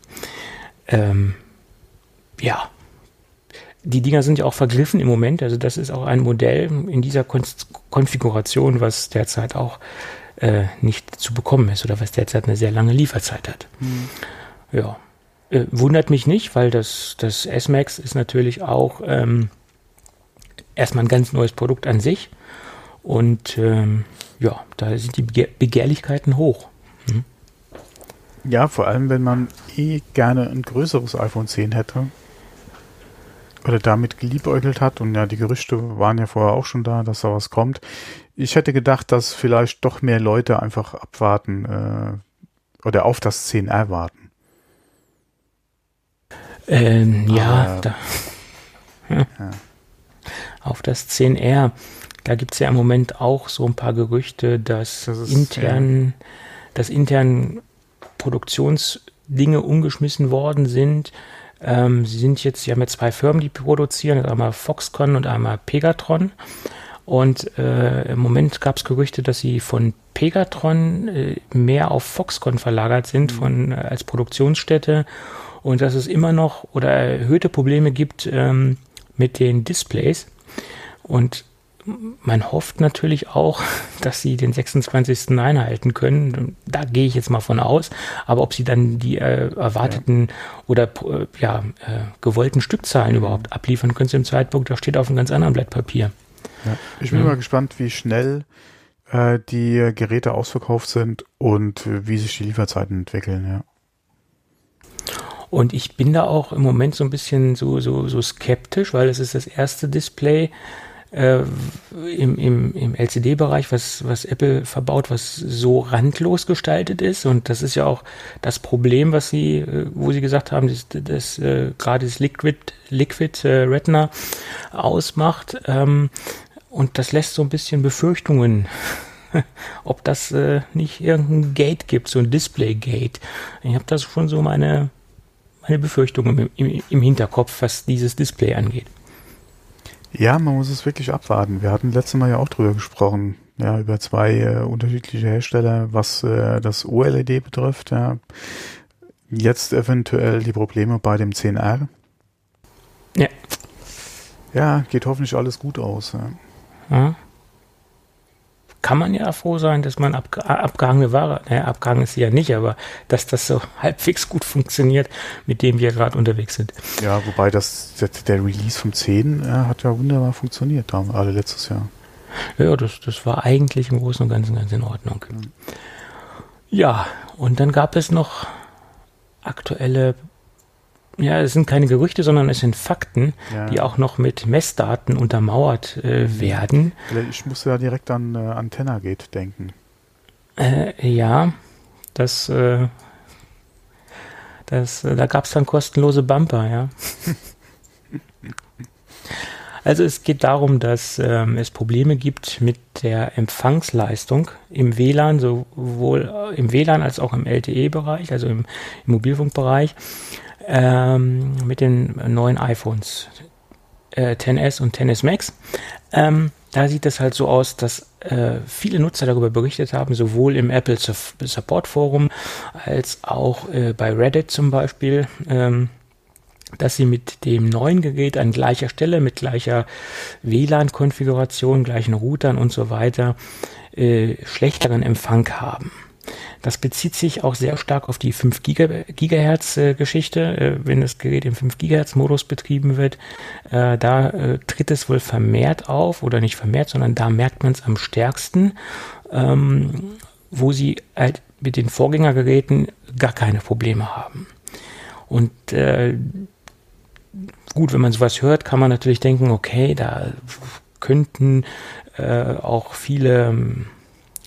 Ähm, ja, die Dinger sind ja auch vergriffen im Moment. Also das ist auch ein Modell in dieser Kon Konfiguration, was derzeit auch äh, nicht zu bekommen ist oder was derzeit eine sehr lange Lieferzeit hat. Mhm. Ja, äh, wundert mich nicht, weil das, das S-Max ist natürlich auch ähm, erstmal ein ganz neues Produkt an sich. Und ähm, ja, da sind die Begehr Begehrlichkeiten hoch. Mhm. Ja, vor allem, wenn man eh gerne ein größeres iPhone 10 hätte, oder damit geliebäugelt hat. Und ja, die Gerüchte waren ja vorher auch schon da, dass da was kommt. Ich hätte gedacht, dass vielleicht doch mehr Leute einfach abwarten äh, oder auf das 10R warten. Ähm, ja, da. Ja. Auf das 10R. Da gibt es ja im Moment auch so ein paar Gerüchte, dass das ist, intern, ja. dass intern Produktionsdinge umgeschmissen worden sind. Ähm, sie sind jetzt, sie haben ja zwei Firmen, die produzieren, einmal Foxconn und einmal Pegatron. Und äh, im Moment gab es Gerüchte, dass sie von Pegatron äh, mehr auf Foxconn verlagert sind mhm. von, äh, als Produktionsstätte und dass es immer noch oder erhöhte Probleme gibt ähm, mit den Displays. Und man hofft natürlich auch, dass sie den 26. einhalten können. Da gehe ich jetzt mal von aus. Aber ob sie dann die äh, erwarteten ja. oder äh, ja, äh, gewollten Stückzahlen mhm. überhaupt abliefern können zu dem Zeitpunkt, da steht auf einem ganz anderen Blatt Papier. Ja. Ich bin ja. mal gespannt, wie schnell äh, die Geräte ausverkauft sind und wie sich die Lieferzeiten entwickeln, ja. Und ich bin da auch im Moment so ein bisschen so, so, so skeptisch, weil es ist das erste Display äh, im, im, im LCD-Bereich, was, was Apple verbaut, was so randlos gestaltet ist. Und das ist ja auch das Problem, was sie, äh, wo sie gesagt haben, dass, dass äh, gerade das Liquid, Liquid äh, Retina ausmacht. Ähm, und das lässt so ein bisschen Befürchtungen, ob das äh, nicht irgendein Gate gibt, so ein Display-Gate. Ich habe da schon so meine, meine Befürchtungen im, im, im Hinterkopf, was dieses Display angeht. Ja, man muss es wirklich abwarten. Wir hatten letztes Mal ja auch drüber gesprochen, ja, über zwei äh, unterschiedliche Hersteller, was äh, das OLED betrifft. Ja. Jetzt eventuell die Probleme bei dem 10R. Ja. Ja, geht hoffentlich alles gut aus. Ja. Ja. Kann man ja froh sein, dass man abge abgehangene Ware, naja, abgehangen ist sie ja nicht, aber dass das so halbwegs gut funktioniert, mit dem wir gerade unterwegs sind. Ja, wobei das, der Release vom 10 äh, hat ja wunderbar funktioniert, da alle letztes Jahr. Ja, das, das war eigentlich im Großen und Ganzen ganz in Ordnung. Ja, und dann gab es noch aktuelle ja, es sind keine Gerüchte, sondern es sind Fakten, ja. die auch noch mit Messdaten untermauert äh, werden. Ich musste ja direkt an äh, Antenna Gate denken. Äh, ja, das, äh, das, äh, da gab es dann kostenlose Bumper, ja. Also es geht darum, dass ähm, es Probleme gibt mit der Empfangsleistung im WLAN, sowohl im WLAN als auch im LTE-Bereich, also im, im Mobilfunkbereich ähm, mit den neuen iPhones äh, 10s und 10s Max. Ähm, da sieht es halt so aus, dass äh, viele Nutzer darüber berichtet haben, sowohl im Apple Support Forum als auch äh, bei Reddit zum Beispiel, ähm, dass sie mit dem neuen Gerät an gleicher Stelle, mit gleicher WLAN-Konfiguration, gleichen Routern und so weiter, äh, schlechteren Empfang haben. Das bezieht sich auch sehr stark auf die 5 Gigahertz äh, Geschichte, äh, wenn das Gerät im 5 Gigahertz Modus betrieben wird. Äh, da tritt es wohl vermehrt auf oder nicht vermehrt, sondern da merkt man es am stärksten, ähm, wo sie halt mit den Vorgängergeräten gar keine Probleme haben. Und gut, wenn man sowas hört, kann man natürlich denken, okay, da könnten auch viele ähm,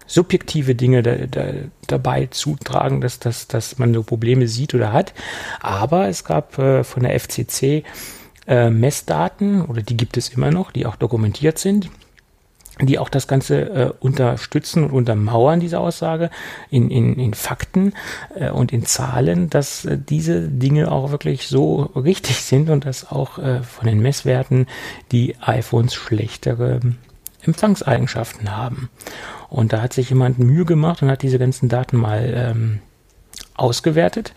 subjektive Dinge da, da, dabei zutragen, dass, dass, dass man so Probleme sieht oder hat. Aber es gab äh, von der FCC äh, Messdaten, oder die gibt es immer noch, die auch dokumentiert sind, die auch das Ganze äh, unterstützen und untermauern, diese Aussage, in, in, in Fakten äh, und in Zahlen, dass äh, diese Dinge auch wirklich so richtig sind und dass auch äh, von den Messwerten die iPhones schlechtere Empfangseigenschaften haben. Und da hat sich jemand Mühe gemacht und hat diese ganzen Daten mal ähm, ausgewertet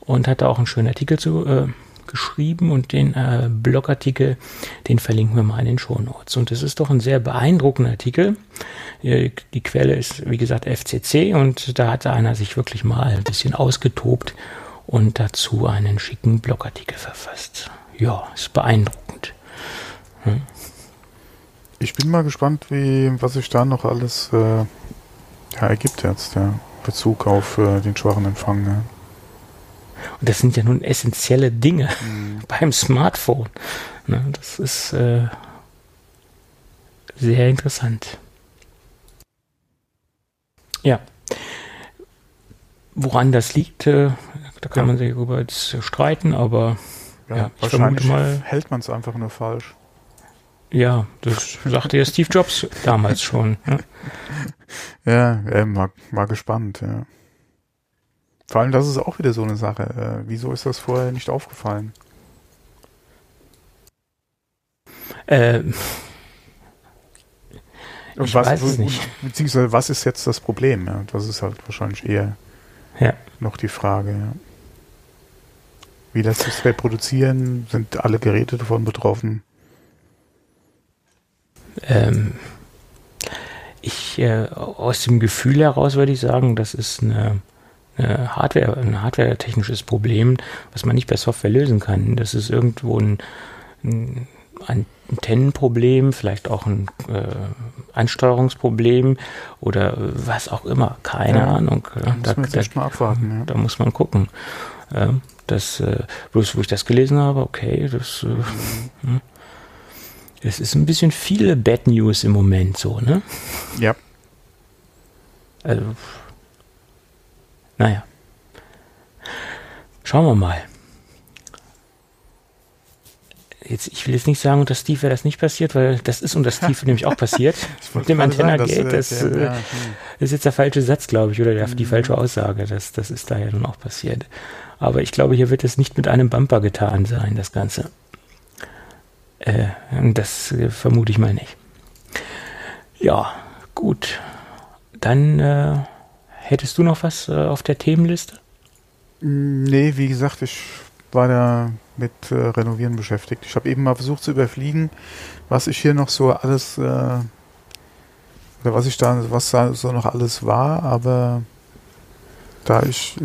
und hat da auch einen schönen Artikel zu äh, geschrieben und den äh, Blogartikel, den verlinken wir mal in den Show Notes. Und das ist doch ein sehr beeindruckender Artikel. Die, die Quelle ist, wie gesagt, FCC und da hat einer sich wirklich mal ein bisschen ausgetobt und dazu einen schicken Blogartikel verfasst. Ja, ist beeindruckend. Hm. Ich bin mal gespannt, wie, was sich da noch alles äh, ja, ergibt jetzt, ja. Bezug auf äh, den schwachen Empfang. Ja. Und das sind ja nun essentielle Dinge mhm. beim Smartphone. Ne, das ist äh, sehr interessant. Ja. Woran das liegt, äh, da kann man sich darüber streiten, aber ja wahrscheinlich mal, hält man es einfach nur falsch. Ja, das sagte ja Steve Jobs damals schon. Ja, ja äh, war, war gespannt, ja. Vor allem, das ist auch wieder so eine Sache. Äh, wieso ist das vorher nicht aufgefallen? Ähm, ich was, weiß es nicht. Beziehungsweise, was ist jetzt das Problem? Ja? Das ist halt wahrscheinlich eher ja. noch die Frage. Ja. Wie lässt sich reproduzieren? Sind alle Geräte davon betroffen? Ähm, ich, äh, aus dem Gefühl heraus würde ich sagen, das ist eine, eine Hardware, ein hardware-technisches Problem, was man nicht per Software lösen kann. Das ist irgendwo ein, ein Antennenproblem, vielleicht auch ein äh, Ansteuerungsproblem oder was auch immer, keine ja, Ahnung. Da, muss man da, mal abwarten, ja. da muss man gucken. Ja, das, äh, bloß wo ich das gelesen habe, okay, das, äh, mhm. Hm. Es ist ein bisschen viele Bad News im Moment so, ne? Ja. Also, naja. Schauen wir mal. Jetzt, ich will jetzt nicht sagen, unter Steve wäre das nicht passiert, weil das ist unter Steve nämlich auch passiert. Mit dem Antenna Gate, das, das äh, ja, hm. ist jetzt der falsche Satz, glaube ich, oder der, die mhm. falsche Aussage. Das, das ist da ja nun auch passiert. Aber ich glaube, hier wird es nicht mit einem Bumper getan sein, das Ganze. Äh, das äh, vermute ich mal nicht. Ja, gut. Dann äh, hättest du noch was äh, auf der Themenliste? Nee, wie gesagt, ich war da mit äh, Renovieren beschäftigt. Ich habe eben mal versucht zu überfliegen, was ich hier noch so alles äh, oder was ich da, was da so noch alles war, aber da ich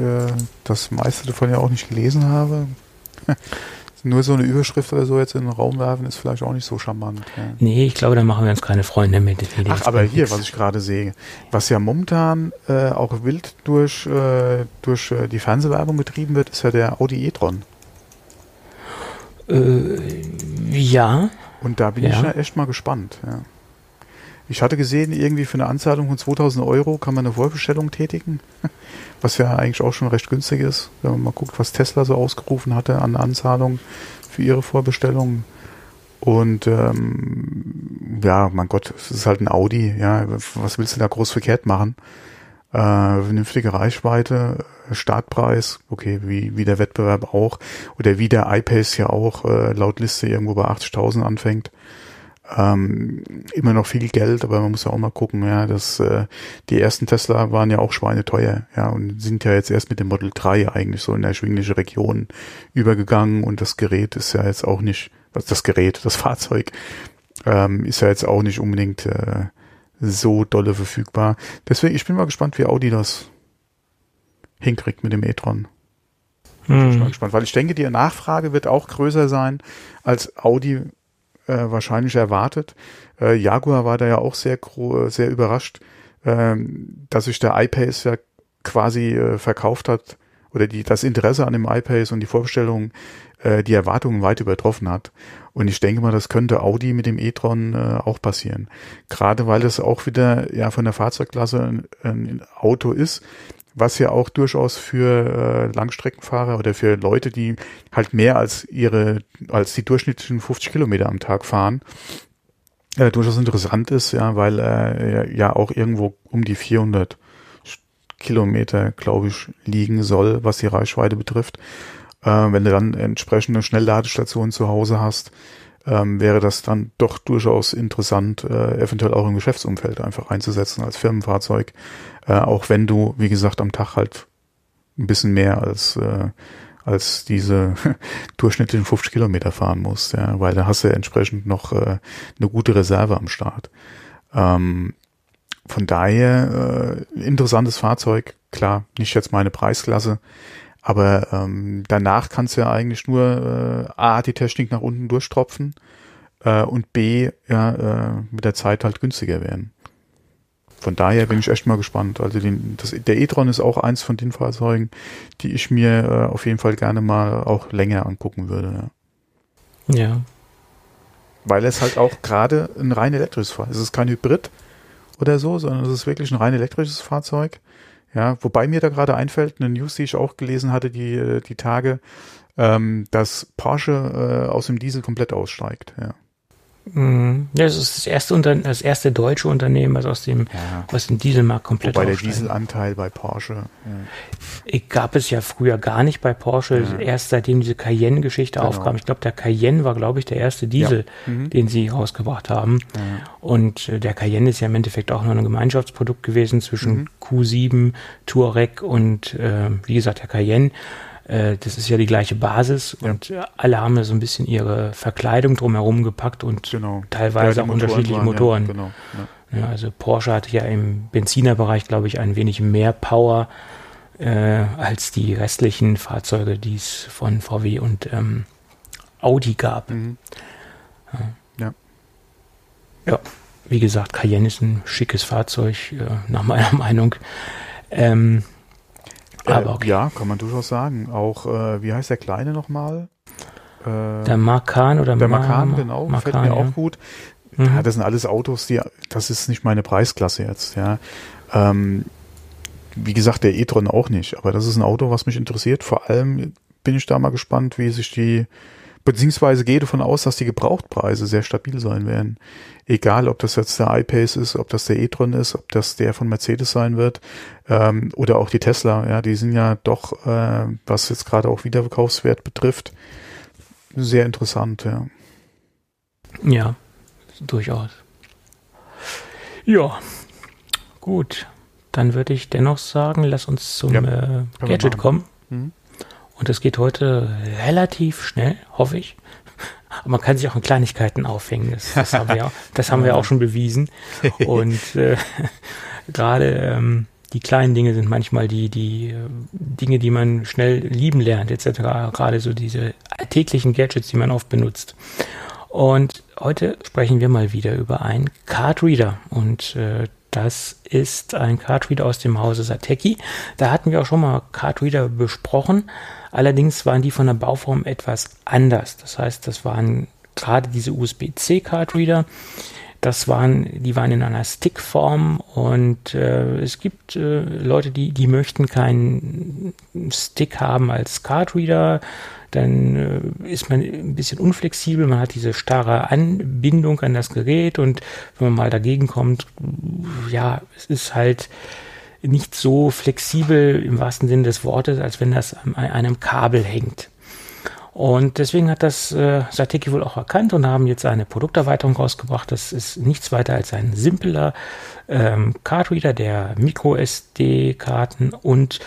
das meiste davon ja auch nicht gelesen habe, nur so eine Überschrift oder so jetzt in den Raum werfen, ist vielleicht auch nicht so charmant. Ja. Nee, ich glaube, da machen wir uns keine Freunde mit. Ach, aber hier, was ich gerade sehe, was ja momentan äh, auch wild durch, äh, durch äh, die Fernsehwerbung betrieben wird, ist ja der Audi e-tron. Äh, ja. Und da bin ja. ich ja echt mal gespannt. Ja. Ich hatte gesehen, irgendwie für eine Anzahlung von 2000 Euro kann man eine Vorbestellung tätigen, was ja eigentlich auch schon recht günstig ist, wenn man mal guckt, was Tesla so ausgerufen hatte an Anzahlung für ihre Vorbestellung. Und ähm, ja, mein Gott, es ist halt ein Audi, ja, was willst du da groß verkehrt machen? Äh, vernünftige Reichweite, Startpreis, okay, wie, wie der Wettbewerb auch, oder wie der iPace ja auch äh, laut Liste irgendwo bei 80.000 anfängt ähm, immer noch viel Geld, aber man muss ja auch mal gucken, ja, dass äh, die ersten Tesla waren ja auch schweineteuer, ja, und sind ja jetzt erst mit dem Model 3 eigentlich so in erschwingliche Region übergegangen und das Gerät ist ja jetzt auch nicht, also das Gerät, das Fahrzeug, ähm, ist ja jetzt auch nicht unbedingt äh, so dolle verfügbar. Deswegen, ich bin mal gespannt, wie Audi das hinkriegt mit dem e-tron. Hm. Ich bin mal gespannt, weil ich denke, die Nachfrage wird auch größer sein, als Audi äh, wahrscheinlich erwartet. Äh, Jaguar war da ja auch sehr, sehr überrascht, äh, dass sich der iPace ja quasi äh, verkauft hat oder die, das Interesse an dem iPace und die Vorstellung äh, die Erwartungen weit übertroffen hat. Und ich denke mal, das könnte Audi mit dem e-tron äh, auch passieren. Gerade weil es auch wieder ja von der Fahrzeugklasse ein, ein Auto ist, was ja auch durchaus für äh, Langstreckenfahrer oder für Leute, die halt mehr als ihre, als die durchschnittlichen 50 Kilometer am Tag fahren, äh, durchaus interessant ist, ja, weil äh, ja auch irgendwo um die 400 Kilometer, glaube ich, liegen soll, was die Reichweite betrifft. Äh, wenn du dann entsprechende Schnellladestationen zu Hause hast, ähm, wäre das dann doch durchaus interessant, äh, eventuell auch im Geschäftsumfeld einfach einzusetzen als Firmenfahrzeug, äh, auch wenn du, wie gesagt, am Tag halt ein bisschen mehr als äh, als diese durchschnittlichen 50 Kilometer fahren musst, ja, weil da hast du ja entsprechend noch äh, eine gute Reserve am Start. Ähm, von daher äh, interessantes Fahrzeug, klar, nicht jetzt meine Preisklasse, aber ähm, danach kannst du ja eigentlich nur äh, A, die Technik nach unten durchtropfen äh, und B, ja, äh, mit der Zeit halt günstiger werden. Von daher bin ich echt mal gespannt. Also den, das, der e-tron ist auch eins von den Fahrzeugen, die ich mir äh, auf jeden Fall gerne mal auch länger angucken würde. Ja. ja. Weil es halt auch gerade ein rein elektrisches Fahrzeug ist. Es ist kein Hybrid oder so, sondern es ist wirklich ein rein elektrisches Fahrzeug Ja, wobei mir da gerade einfällt, eine News, die ich auch gelesen hatte, die, äh, die Tage, ähm, dass Porsche äh, aus dem Diesel komplett aussteigt. Ja. Mhm. Ja, das ist das erste, Unter das erste deutsche Unternehmen, was aus dem, ja. was den Dieselmarkt komplett Wobei der Dieselanteil bei Porsche. Ja. Gab es ja früher gar nicht bei Porsche, ja. erst seitdem diese Cayenne-Geschichte genau. aufkam. Ich glaube, der Cayenne war, glaube ich, der erste Diesel, mhm. den sie rausgebracht haben. Und äh, der Cayenne ist ja im Endeffekt auch nur ein Gemeinschaftsprodukt gewesen zwischen mhm. Q7, Touareg und, äh, wie gesagt, der Cayenne. Äh, das ist ja die gleiche Basis ja. und alle haben ja so ein bisschen ihre Verkleidung drumherum gepackt und genau. teilweise ja, auch unterschiedliche waren, Motoren. Ja, genau. Ja. also Porsche hatte ja im Benzinerbereich, glaube ich, ein wenig mehr Power äh, als die restlichen Fahrzeuge, die es von VW und ähm, Audi gab. Mhm. Ja. ja. wie gesagt, Cayenne ist ein schickes Fahrzeug, äh, nach meiner Meinung. Ähm, aber äh, okay. Ja, kann man durchaus sagen. Auch, äh, wie heißt der Kleine nochmal? Äh, der Makan oder Der Makan, genau, Makan, gefällt mir ja. auch gut. Mhm. Ja, das sind alles Autos, die, das ist nicht meine Preisklasse jetzt, ja. Ähm, wie gesagt, der e-tron auch nicht, aber das ist ein Auto, was mich interessiert. Vor allem bin ich da mal gespannt, wie sich die Beziehungsweise gehe davon aus, dass die Gebrauchtpreise sehr stabil sein werden. Egal, ob das jetzt der iPace ist, ob das der e-tron ist, ob das der von Mercedes sein wird ähm, oder auch die Tesla. Ja, die sind ja doch, äh, was jetzt gerade auch Wiederverkaufswert betrifft, sehr interessant. Ja, ja durchaus. Ja, gut. Dann würde ich dennoch sagen, lass uns zum ja, äh, Gadget kommen. Mhm. Und es geht heute relativ schnell, hoffe ich. Aber man kann sich auch in Kleinigkeiten aufhängen. Das, das haben, wir, auch, das haben wir auch schon bewiesen. Und äh, gerade ähm, die kleinen Dinge sind manchmal die, die äh, Dinge, die man schnell lieben lernt, etc. Gerade so diese alltäglichen Gadgets, die man oft benutzt. Und heute sprechen wir mal wieder über einen Card Reader. Und äh, das ist ein Card Reader aus dem Hause Sateki. Da hatten wir auch schon mal Card Reader besprochen. Allerdings waren die von der Bauform etwas anders. Das heißt, das waren gerade diese USB-C-Card-Reader. Das waren, die waren in einer Stickform und äh, es gibt äh, Leute, die, die möchten keinen Stick haben als Card-Reader. Dann äh, ist man ein bisschen unflexibel, man hat diese starre Anbindung an das Gerät und wenn man mal dagegen kommt, ja, es ist halt nicht so flexibel im wahrsten Sinne des Wortes, als wenn das an einem Kabel hängt. Und deswegen hat das äh, Sateki wohl auch erkannt und haben jetzt eine Produkterweiterung rausgebracht. Das ist nichts weiter als ein simpler ähm, Cardreader, der Micro-SD-Karten und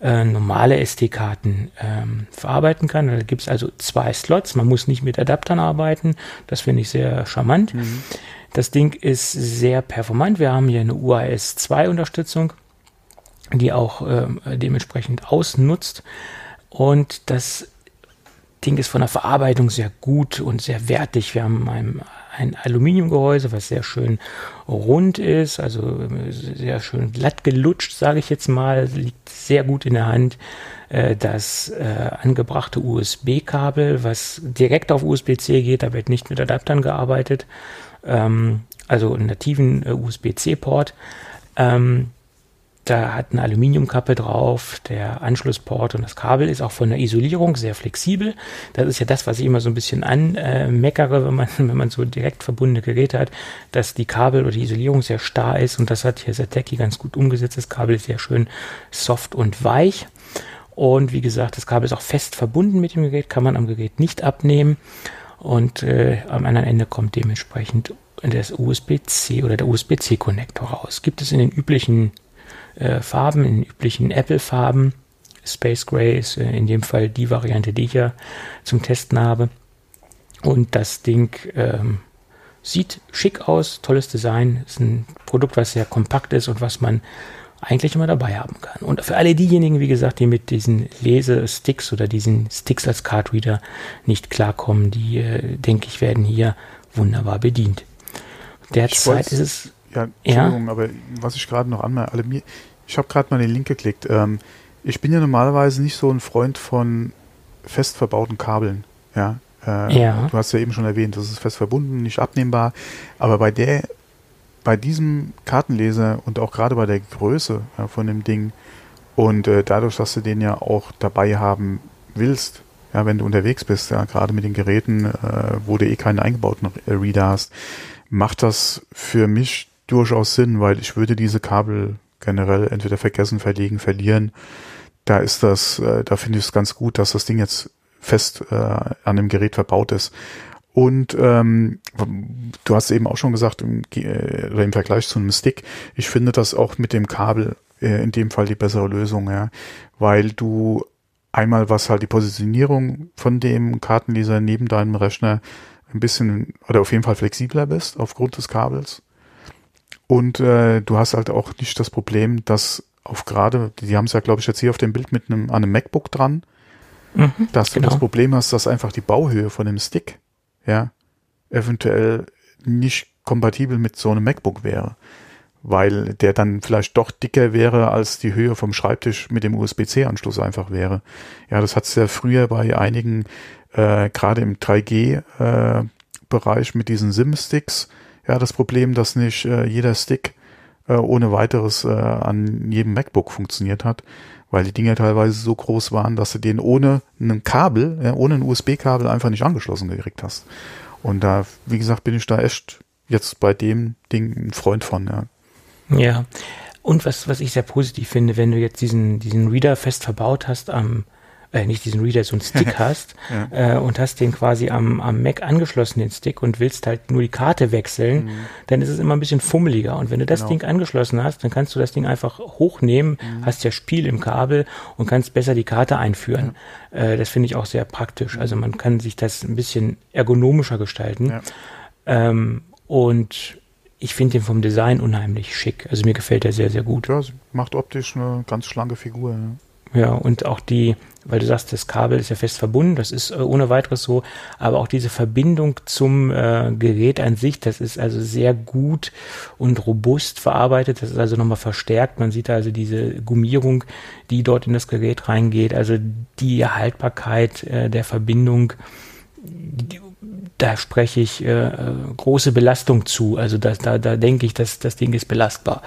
äh, normale SD-Karten ähm, verarbeiten kann. Da gibt es also zwei Slots. Man muss nicht mit Adaptern arbeiten. Das finde ich sehr charmant. Mhm. Das Ding ist sehr performant. Wir haben hier eine UAS 2 Unterstützung die auch äh, dementsprechend ausnutzt. Und das Ding ist von der Verarbeitung sehr gut und sehr wertig. Wir haben ein, ein Aluminiumgehäuse, was sehr schön rund ist, also sehr schön glatt gelutscht, sage ich jetzt mal, liegt sehr gut in der Hand. Äh, das äh, angebrachte USB-Kabel, was direkt auf USB-C geht, da wird nicht mit Adaptern gearbeitet, ähm, also einen nativen äh, USB-C-Port. Ähm, da hat eine Aluminiumkappe drauf, der Anschlussport und das Kabel ist auch von der Isolierung sehr flexibel. Das ist ja das, was ich immer so ein bisschen anmeckere, wenn man, wenn man so direkt verbundene Geräte hat, dass die Kabel oder die Isolierung sehr starr ist und das hat hier Sateki ganz gut umgesetzt. Das Kabel ist sehr schön soft und weich. Und wie gesagt, das Kabel ist auch fest verbunden mit dem Gerät, kann man am Gerät nicht abnehmen. Und äh, am anderen Ende kommt dementsprechend das USB-C oder der USB-C-Konnektor raus. Gibt es in den üblichen äh, Farben, in üblichen Apple-Farben. Space Gray ist äh, in dem Fall die Variante, die ich ja zum Testen habe. Und das Ding ähm, sieht schick aus, tolles Design, ist ein Produkt, was sehr kompakt ist und was man eigentlich immer dabei haben kann. Und für alle diejenigen, wie gesagt, die mit diesen Lesesticks oder diesen Sticks als Cardreader nicht klarkommen, die, äh, denke ich, werden hier wunderbar bedient. Derzeit ist es. Ja, Entschuldigung, ja? aber was ich gerade noch anmerke, ich habe gerade mal den Link geklickt. Ähm, ich bin ja normalerweise nicht so ein Freund von fest verbauten Kabeln. Ja, äh, ja. Du hast ja eben schon erwähnt, das ist fest verbunden, nicht abnehmbar. Aber bei der bei diesem Kartenleser und auch gerade bei der Größe ja, von dem Ding und äh, dadurch, dass du den ja auch dabei haben willst, ja, wenn du unterwegs bist, ja, gerade mit den Geräten, äh, wo du eh keinen eingebauten Reader hast, macht das für mich durchaus Sinn, weil ich würde diese Kabel generell entweder vergessen, verlegen, verlieren. Da ist das, äh, da finde ich es ganz gut, dass das Ding jetzt fest äh, an dem Gerät verbaut ist. Und ähm, du hast eben auch schon gesagt, im, äh, im Vergleich zu einem Stick, ich finde das auch mit dem Kabel äh, in dem Fall die bessere Lösung, ja. Weil du einmal, was halt die Positionierung von dem Kartenleser neben deinem Rechner ein bisschen oder auf jeden Fall flexibler bist aufgrund des Kabels. Und äh, du hast halt auch nicht das Problem, dass auf gerade, die haben es ja, glaube ich, jetzt hier auf dem Bild mit einem, an einem MacBook dran, mhm, dass genau. du das Problem hast, dass einfach die Bauhöhe von dem Stick ja, eventuell nicht kompatibel mit so einem MacBook wäre, weil der dann vielleicht doch dicker wäre, als die Höhe vom Schreibtisch mit dem USB-C-Anschluss einfach wäre. Ja, das hat es ja früher bei einigen, äh, gerade im 3G-Bereich äh, mit diesen SIM-Sticks, ja, das Problem, dass nicht äh, jeder Stick äh, ohne weiteres äh, an jedem MacBook funktioniert hat weil die Dinger teilweise so groß waren, dass du den ohne ein Kabel, ja, ohne ein USB-Kabel einfach nicht angeschlossen gekriegt hast. Und da, wie gesagt, bin ich da echt jetzt bei dem Ding ein Freund von, ja. Ja. Und was, was ich sehr positiv finde, wenn du jetzt diesen, diesen Reader fest verbaut hast am, äh, nicht diesen Reader, so einen Stick hast ja. äh, und hast den quasi am, am Mac angeschlossen, den Stick, und willst halt nur die Karte wechseln, mhm. dann ist es immer ein bisschen fummeliger. Und wenn du das genau. Ding angeschlossen hast, dann kannst du das Ding einfach hochnehmen, mhm. hast ja Spiel im Kabel und kannst besser die Karte einführen. Ja. Äh, das finde ich auch sehr praktisch. Mhm. Also man kann sich das ein bisschen ergonomischer gestalten. Ja. Ähm, und ich finde den vom Design unheimlich schick. Also mir gefällt der sehr, sehr gut. Ja, macht optisch eine ganz schlanke Figur. Ja, und auch die, weil du sagst, das Kabel ist ja fest verbunden, das ist äh, ohne weiteres so, aber auch diese Verbindung zum äh, Gerät an sich, das ist also sehr gut und robust verarbeitet, das ist also nochmal verstärkt, man sieht also diese Gummierung, die dort in das Gerät reingeht, also die Haltbarkeit äh, der Verbindung, da spreche ich äh, große Belastung zu, also das, da, da denke ich, dass das Ding ist belastbar,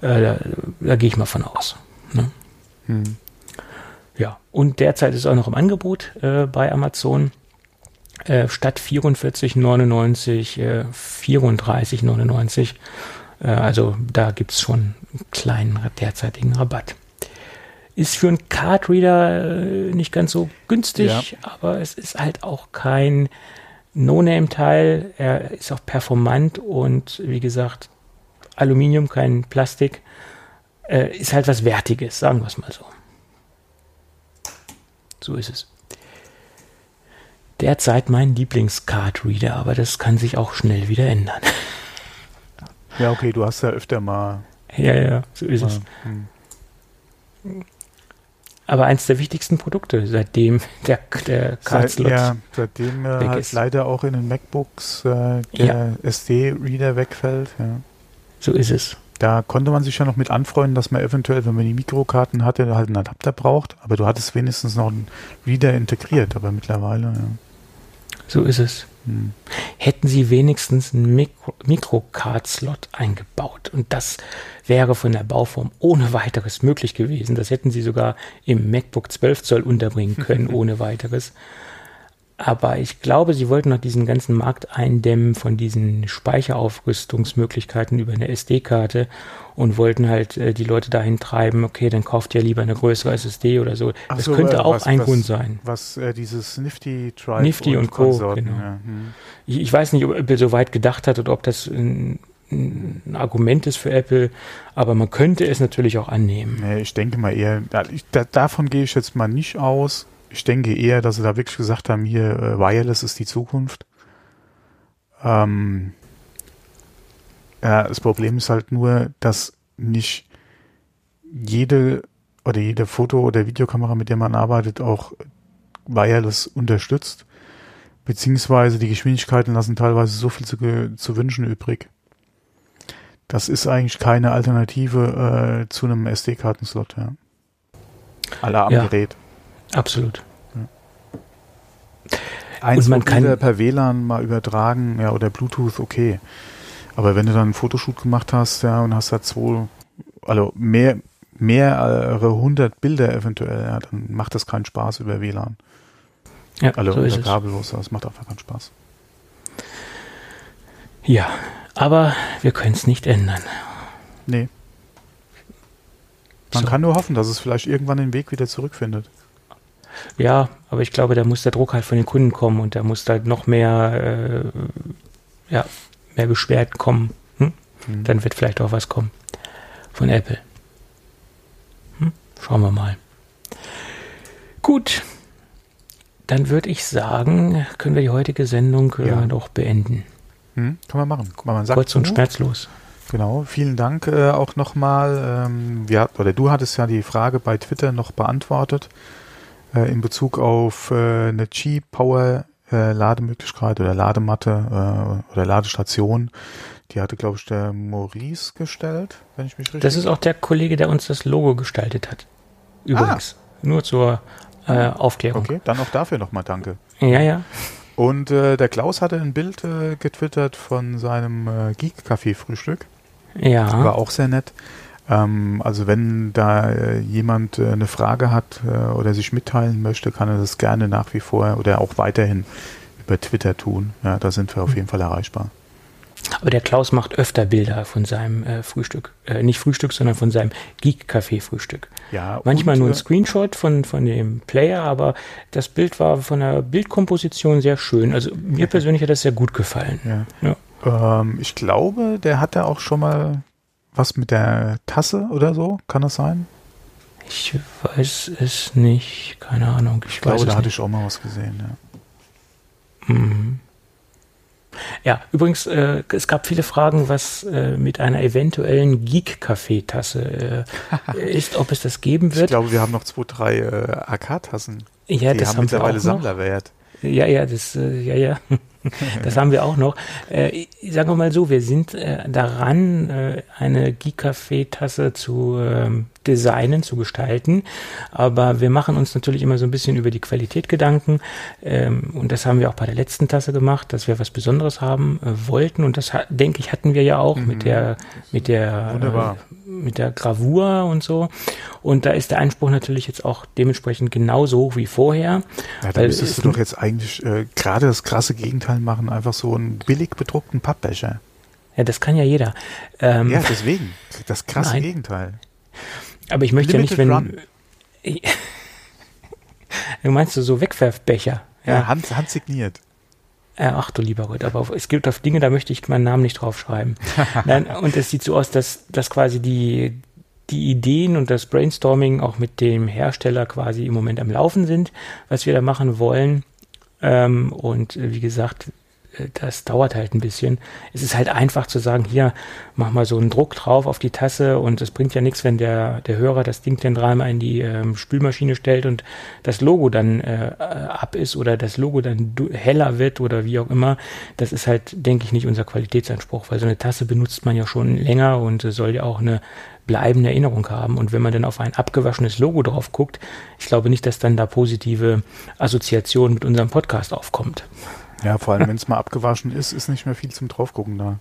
äh, da, da gehe ich mal von aus. Ne? Hm. Ja, und derzeit ist auch noch im Angebot äh, bei Amazon. Äh, statt 44,99 äh, 34,99. Äh, also da gibt es schon einen kleinen derzeitigen Rabatt. Ist für einen Cardreader äh, nicht ganz so günstig, ja. aber es ist halt auch kein No-Name-Teil. Er ist auch performant und wie gesagt, Aluminium, kein Plastik. Äh, ist halt was Wertiges, sagen wir es mal so. So ist es. Derzeit mein Lieblings-Card-Reader, aber das kann sich auch schnell wieder ändern. Ja, okay, du hast ja öfter mal. Ja, ja, so ist mal, es. Hm. Aber eins der wichtigsten Produkte, seitdem der, der Card-Slot. Ja, seitdem äh, halt ist. leider auch in den MacBooks äh, der ja. SD-Reader wegfällt. Ja. So ist es. Da konnte man sich ja noch mit anfreunden, dass man eventuell, wenn man die Mikrokarten hatte, halt einen Adapter braucht. Aber du hattest wenigstens noch einen Reader integriert, aber mittlerweile, ja. So ist es. Hm. Hätten sie wenigstens einen Mikro Mikrocard-Slot eingebaut und das wäre von der Bauform ohne weiteres möglich gewesen. Das hätten sie sogar im MacBook 12 Zoll unterbringen können, ohne weiteres. Aber ich glaube, sie wollten noch diesen ganzen Markt eindämmen von diesen Speicheraufrüstungsmöglichkeiten über eine SD-Karte und wollten halt äh, die Leute dahin treiben, okay, dann kauft ihr lieber eine größere SSD oder so. Ach das so, könnte äh, auch was, ein Grund sein. Was äh, dieses Nifty Drive Nifty und, und Co. Genau. Ja, hm. ich, ich, weiß nicht, ob Apple so weit gedacht hat oder ob das ein, ein Argument ist für Apple, aber man könnte es natürlich auch annehmen. Nee, ich denke mal eher, da, davon gehe ich jetzt mal nicht aus ich denke eher, dass sie da wirklich gesagt haben, hier äh, Wireless ist die Zukunft. Ähm, ja, das Problem ist halt nur, dass nicht jede oder jede Foto- oder Videokamera, mit der man arbeitet, auch Wireless unterstützt. Beziehungsweise die Geschwindigkeiten lassen teilweise so viel zu, zu wünschen übrig. Das ist eigentlich keine Alternative äh, zu einem SD-Kartenslot, ja. Alarmgerät. Ja. Absolut. Eins und man kann per WLAN mal übertragen, ja, oder Bluetooth, okay. Aber wenn du dann einen Fotoshoot gemacht hast, ja, und hast da zwei, also mehr, mehrere hundert Bilder eventuell, ja, dann macht das keinen Spaß über WLAN. Ja, also so ist kabellos, das macht einfach keinen Spaß. Ja, aber wir können es nicht ändern. Nee. Man so. kann nur hoffen, dass es vielleicht irgendwann den Weg wieder zurückfindet. Ja, aber ich glaube, da muss der Druck halt von den Kunden kommen und da muss halt noch mehr, äh, ja, mehr Beschwerden kommen. Hm? Mhm. Dann wird vielleicht auch was kommen von Apple. Hm? Schauen wir mal. Gut, dann würde ich sagen, können wir die heutige Sendung äh, ja. doch beenden. Hm, kann man machen. Man sagt Kurz und so, schmerzlos. Genau, vielen Dank äh, auch nochmal. Ähm, oder du hattest ja die Frage bei Twitter noch beantwortet äh, in Bezug auf äh, eine Qi-Power äh, Lademöglichkeit oder Ladematte äh, oder Ladestation. Die hatte, glaube ich, der Maurice gestellt, wenn ich mich richtig. Das ist auch der Kollege, der uns das Logo gestaltet hat. Übrigens. Ah. Nur zur äh, Aufklärung. Okay, dann auch dafür nochmal danke. Ja, ja. Und äh, der Klaus hatte ein Bild äh, getwittert von seinem äh, Geek-Café-Frühstück. Ja. War auch sehr nett. Ähm, also wenn da äh, jemand äh, eine Frage hat äh, oder sich mitteilen möchte, kann er das gerne nach wie vor oder auch weiterhin über Twitter tun. Ja, da sind wir auf jeden Fall erreichbar. Aber der Klaus macht öfter Bilder von seinem äh, Frühstück. Äh, nicht Frühstück, sondern von seinem Geek-Café-Frühstück. Ja, Manchmal und, nur ein äh, Screenshot von, von dem Player, aber das Bild war von der Bildkomposition sehr schön. Also mir persönlich hat das sehr gut gefallen. Ja. ja. Ähm, ich glaube, der hatte auch schon mal was mit der Tasse oder so? Kann das sein? Ich weiß es nicht. Keine Ahnung. Ich, ich glaube, da hatte ich auch mal was gesehen, ja. Mhm. Ja, übrigens, äh, es gab viele Fragen, was äh, mit einer eventuellen Geek-Kaffeetasse äh, ist, ob es das geben wird. Ich glaube, wir haben noch zwei, drei äh, AK-Tassen. Ja, Die das haben, haben mittlerweile Sammlerwert. Ja, ja, das, äh, ja, ja. das haben wir auch noch. Äh, sagen wir mal so, wir sind äh, daran, äh, eine Geek-Café-Tasse zu ähm, designen, zu gestalten. Aber wir machen uns natürlich immer so ein bisschen über die Qualität Gedanken. Ähm, und das haben wir auch bei der letzten Tasse gemacht, dass wir was Besonderes haben äh, wollten. Und das, denke ich, hatten wir ja auch mhm. mit der, mit der, Wunderbar. Mit der Gravur und so. Und da ist der Anspruch natürlich jetzt auch dementsprechend genauso hoch wie vorher. Ja, da müsstest du doch jetzt eigentlich äh, gerade das krasse Gegenteil machen, einfach so einen billig bedruckten Pappbecher. Ja, das kann ja jeder. Ähm, ja, deswegen. Das krasse nein. Gegenteil. Aber ich möchte Limited ja nicht, wenn. du meinst du so Wegwerfbecher? Ja, ja Hand, handsigniert. Äh, ach du lieber Gott, aber es gibt auf Dinge, da möchte ich meinen Namen nicht draufschreiben. Nein, und es sieht so aus, dass, dass quasi die, die Ideen und das Brainstorming auch mit dem Hersteller quasi im Moment am Laufen sind, was wir da machen wollen. Ähm, und äh, wie gesagt, das dauert halt ein bisschen. Es ist halt einfach zu sagen, hier, mach mal so einen Druck drauf auf die Tasse und es bringt ja nichts, wenn der, der Hörer das Ding dann dreimal in die ähm, Spülmaschine stellt und das Logo dann äh, ab ist oder das Logo dann heller wird oder wie auch immer. Das ist halt, denke ich, nicht unser Qualitätsanspruch, weil so eine Tasse benutzt man ja schon länger und soll ja auch eine bleibende Erinnerung haben. Und wenn man dann auf ein abgewaschenes Logo drauf guckt, ich glaube nicht, dass dann da positive Assoziationen mit unserem Podcast aufkommt. Ja, vor allem, wenn es mal abgewaschen ist, ist nicht mehr viel zum draufgucken da.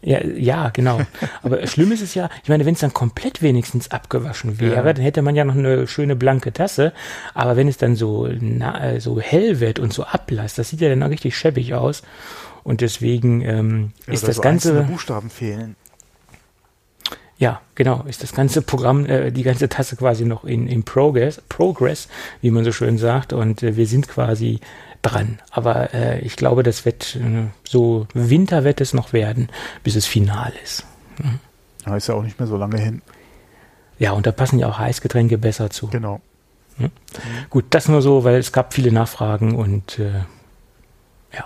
Ja, ja, genau. Aber schlimm ist es ja, ich meine, wenn es dann komplett wenigstens abgewaschen wäre, ja. dann hätte man ja noch eine schöne blanke Tasse. Aber wenn es dann so, na, so hell wird und so ablasst, das sieht ja dann auch richtig schäbig aus. Und deswegen ähm, ja, ist das so Ganze. Buchstaben fehlen. Ja, genau, ist das ganze Programm, äh, die ganze Tasse quasi noch in, in Progress, Progress, wie man so schön sagt. Und äh, wir sind quasi dran. Aber äh, ich glaube, das wird äh, so Winter wird es noch werden, bis es final ist. Mhm. Ja, ist ja auch nicht mehr so lange hin. Ja, und da passen ja auch Heißgetränke besser zu. Genau. Mhm. Mhm. Gut, das nur so, weil es gab viele Nachfragen und äh, ja,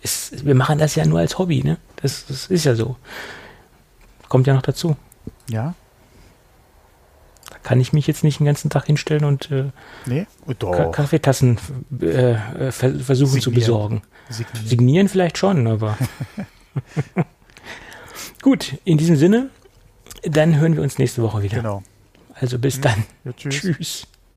es, wir machen das ja nur als Hobby, ne? Das, das ist ja so. Kommt ja noch dazu. Ja, kann ich mich jetzt nicht den ganzen Tag hinstellen und äh, nee? Doch. Kaffeetassen äh, äh versuchen Signieren. zu besorgen. Signieren. Signieren vielleicht schon, aber. Gut, in diesem Sinne, dann hören wir uns nächste Woche wieder. Genau. Also bis dann. Ja, tschüss. tschüss.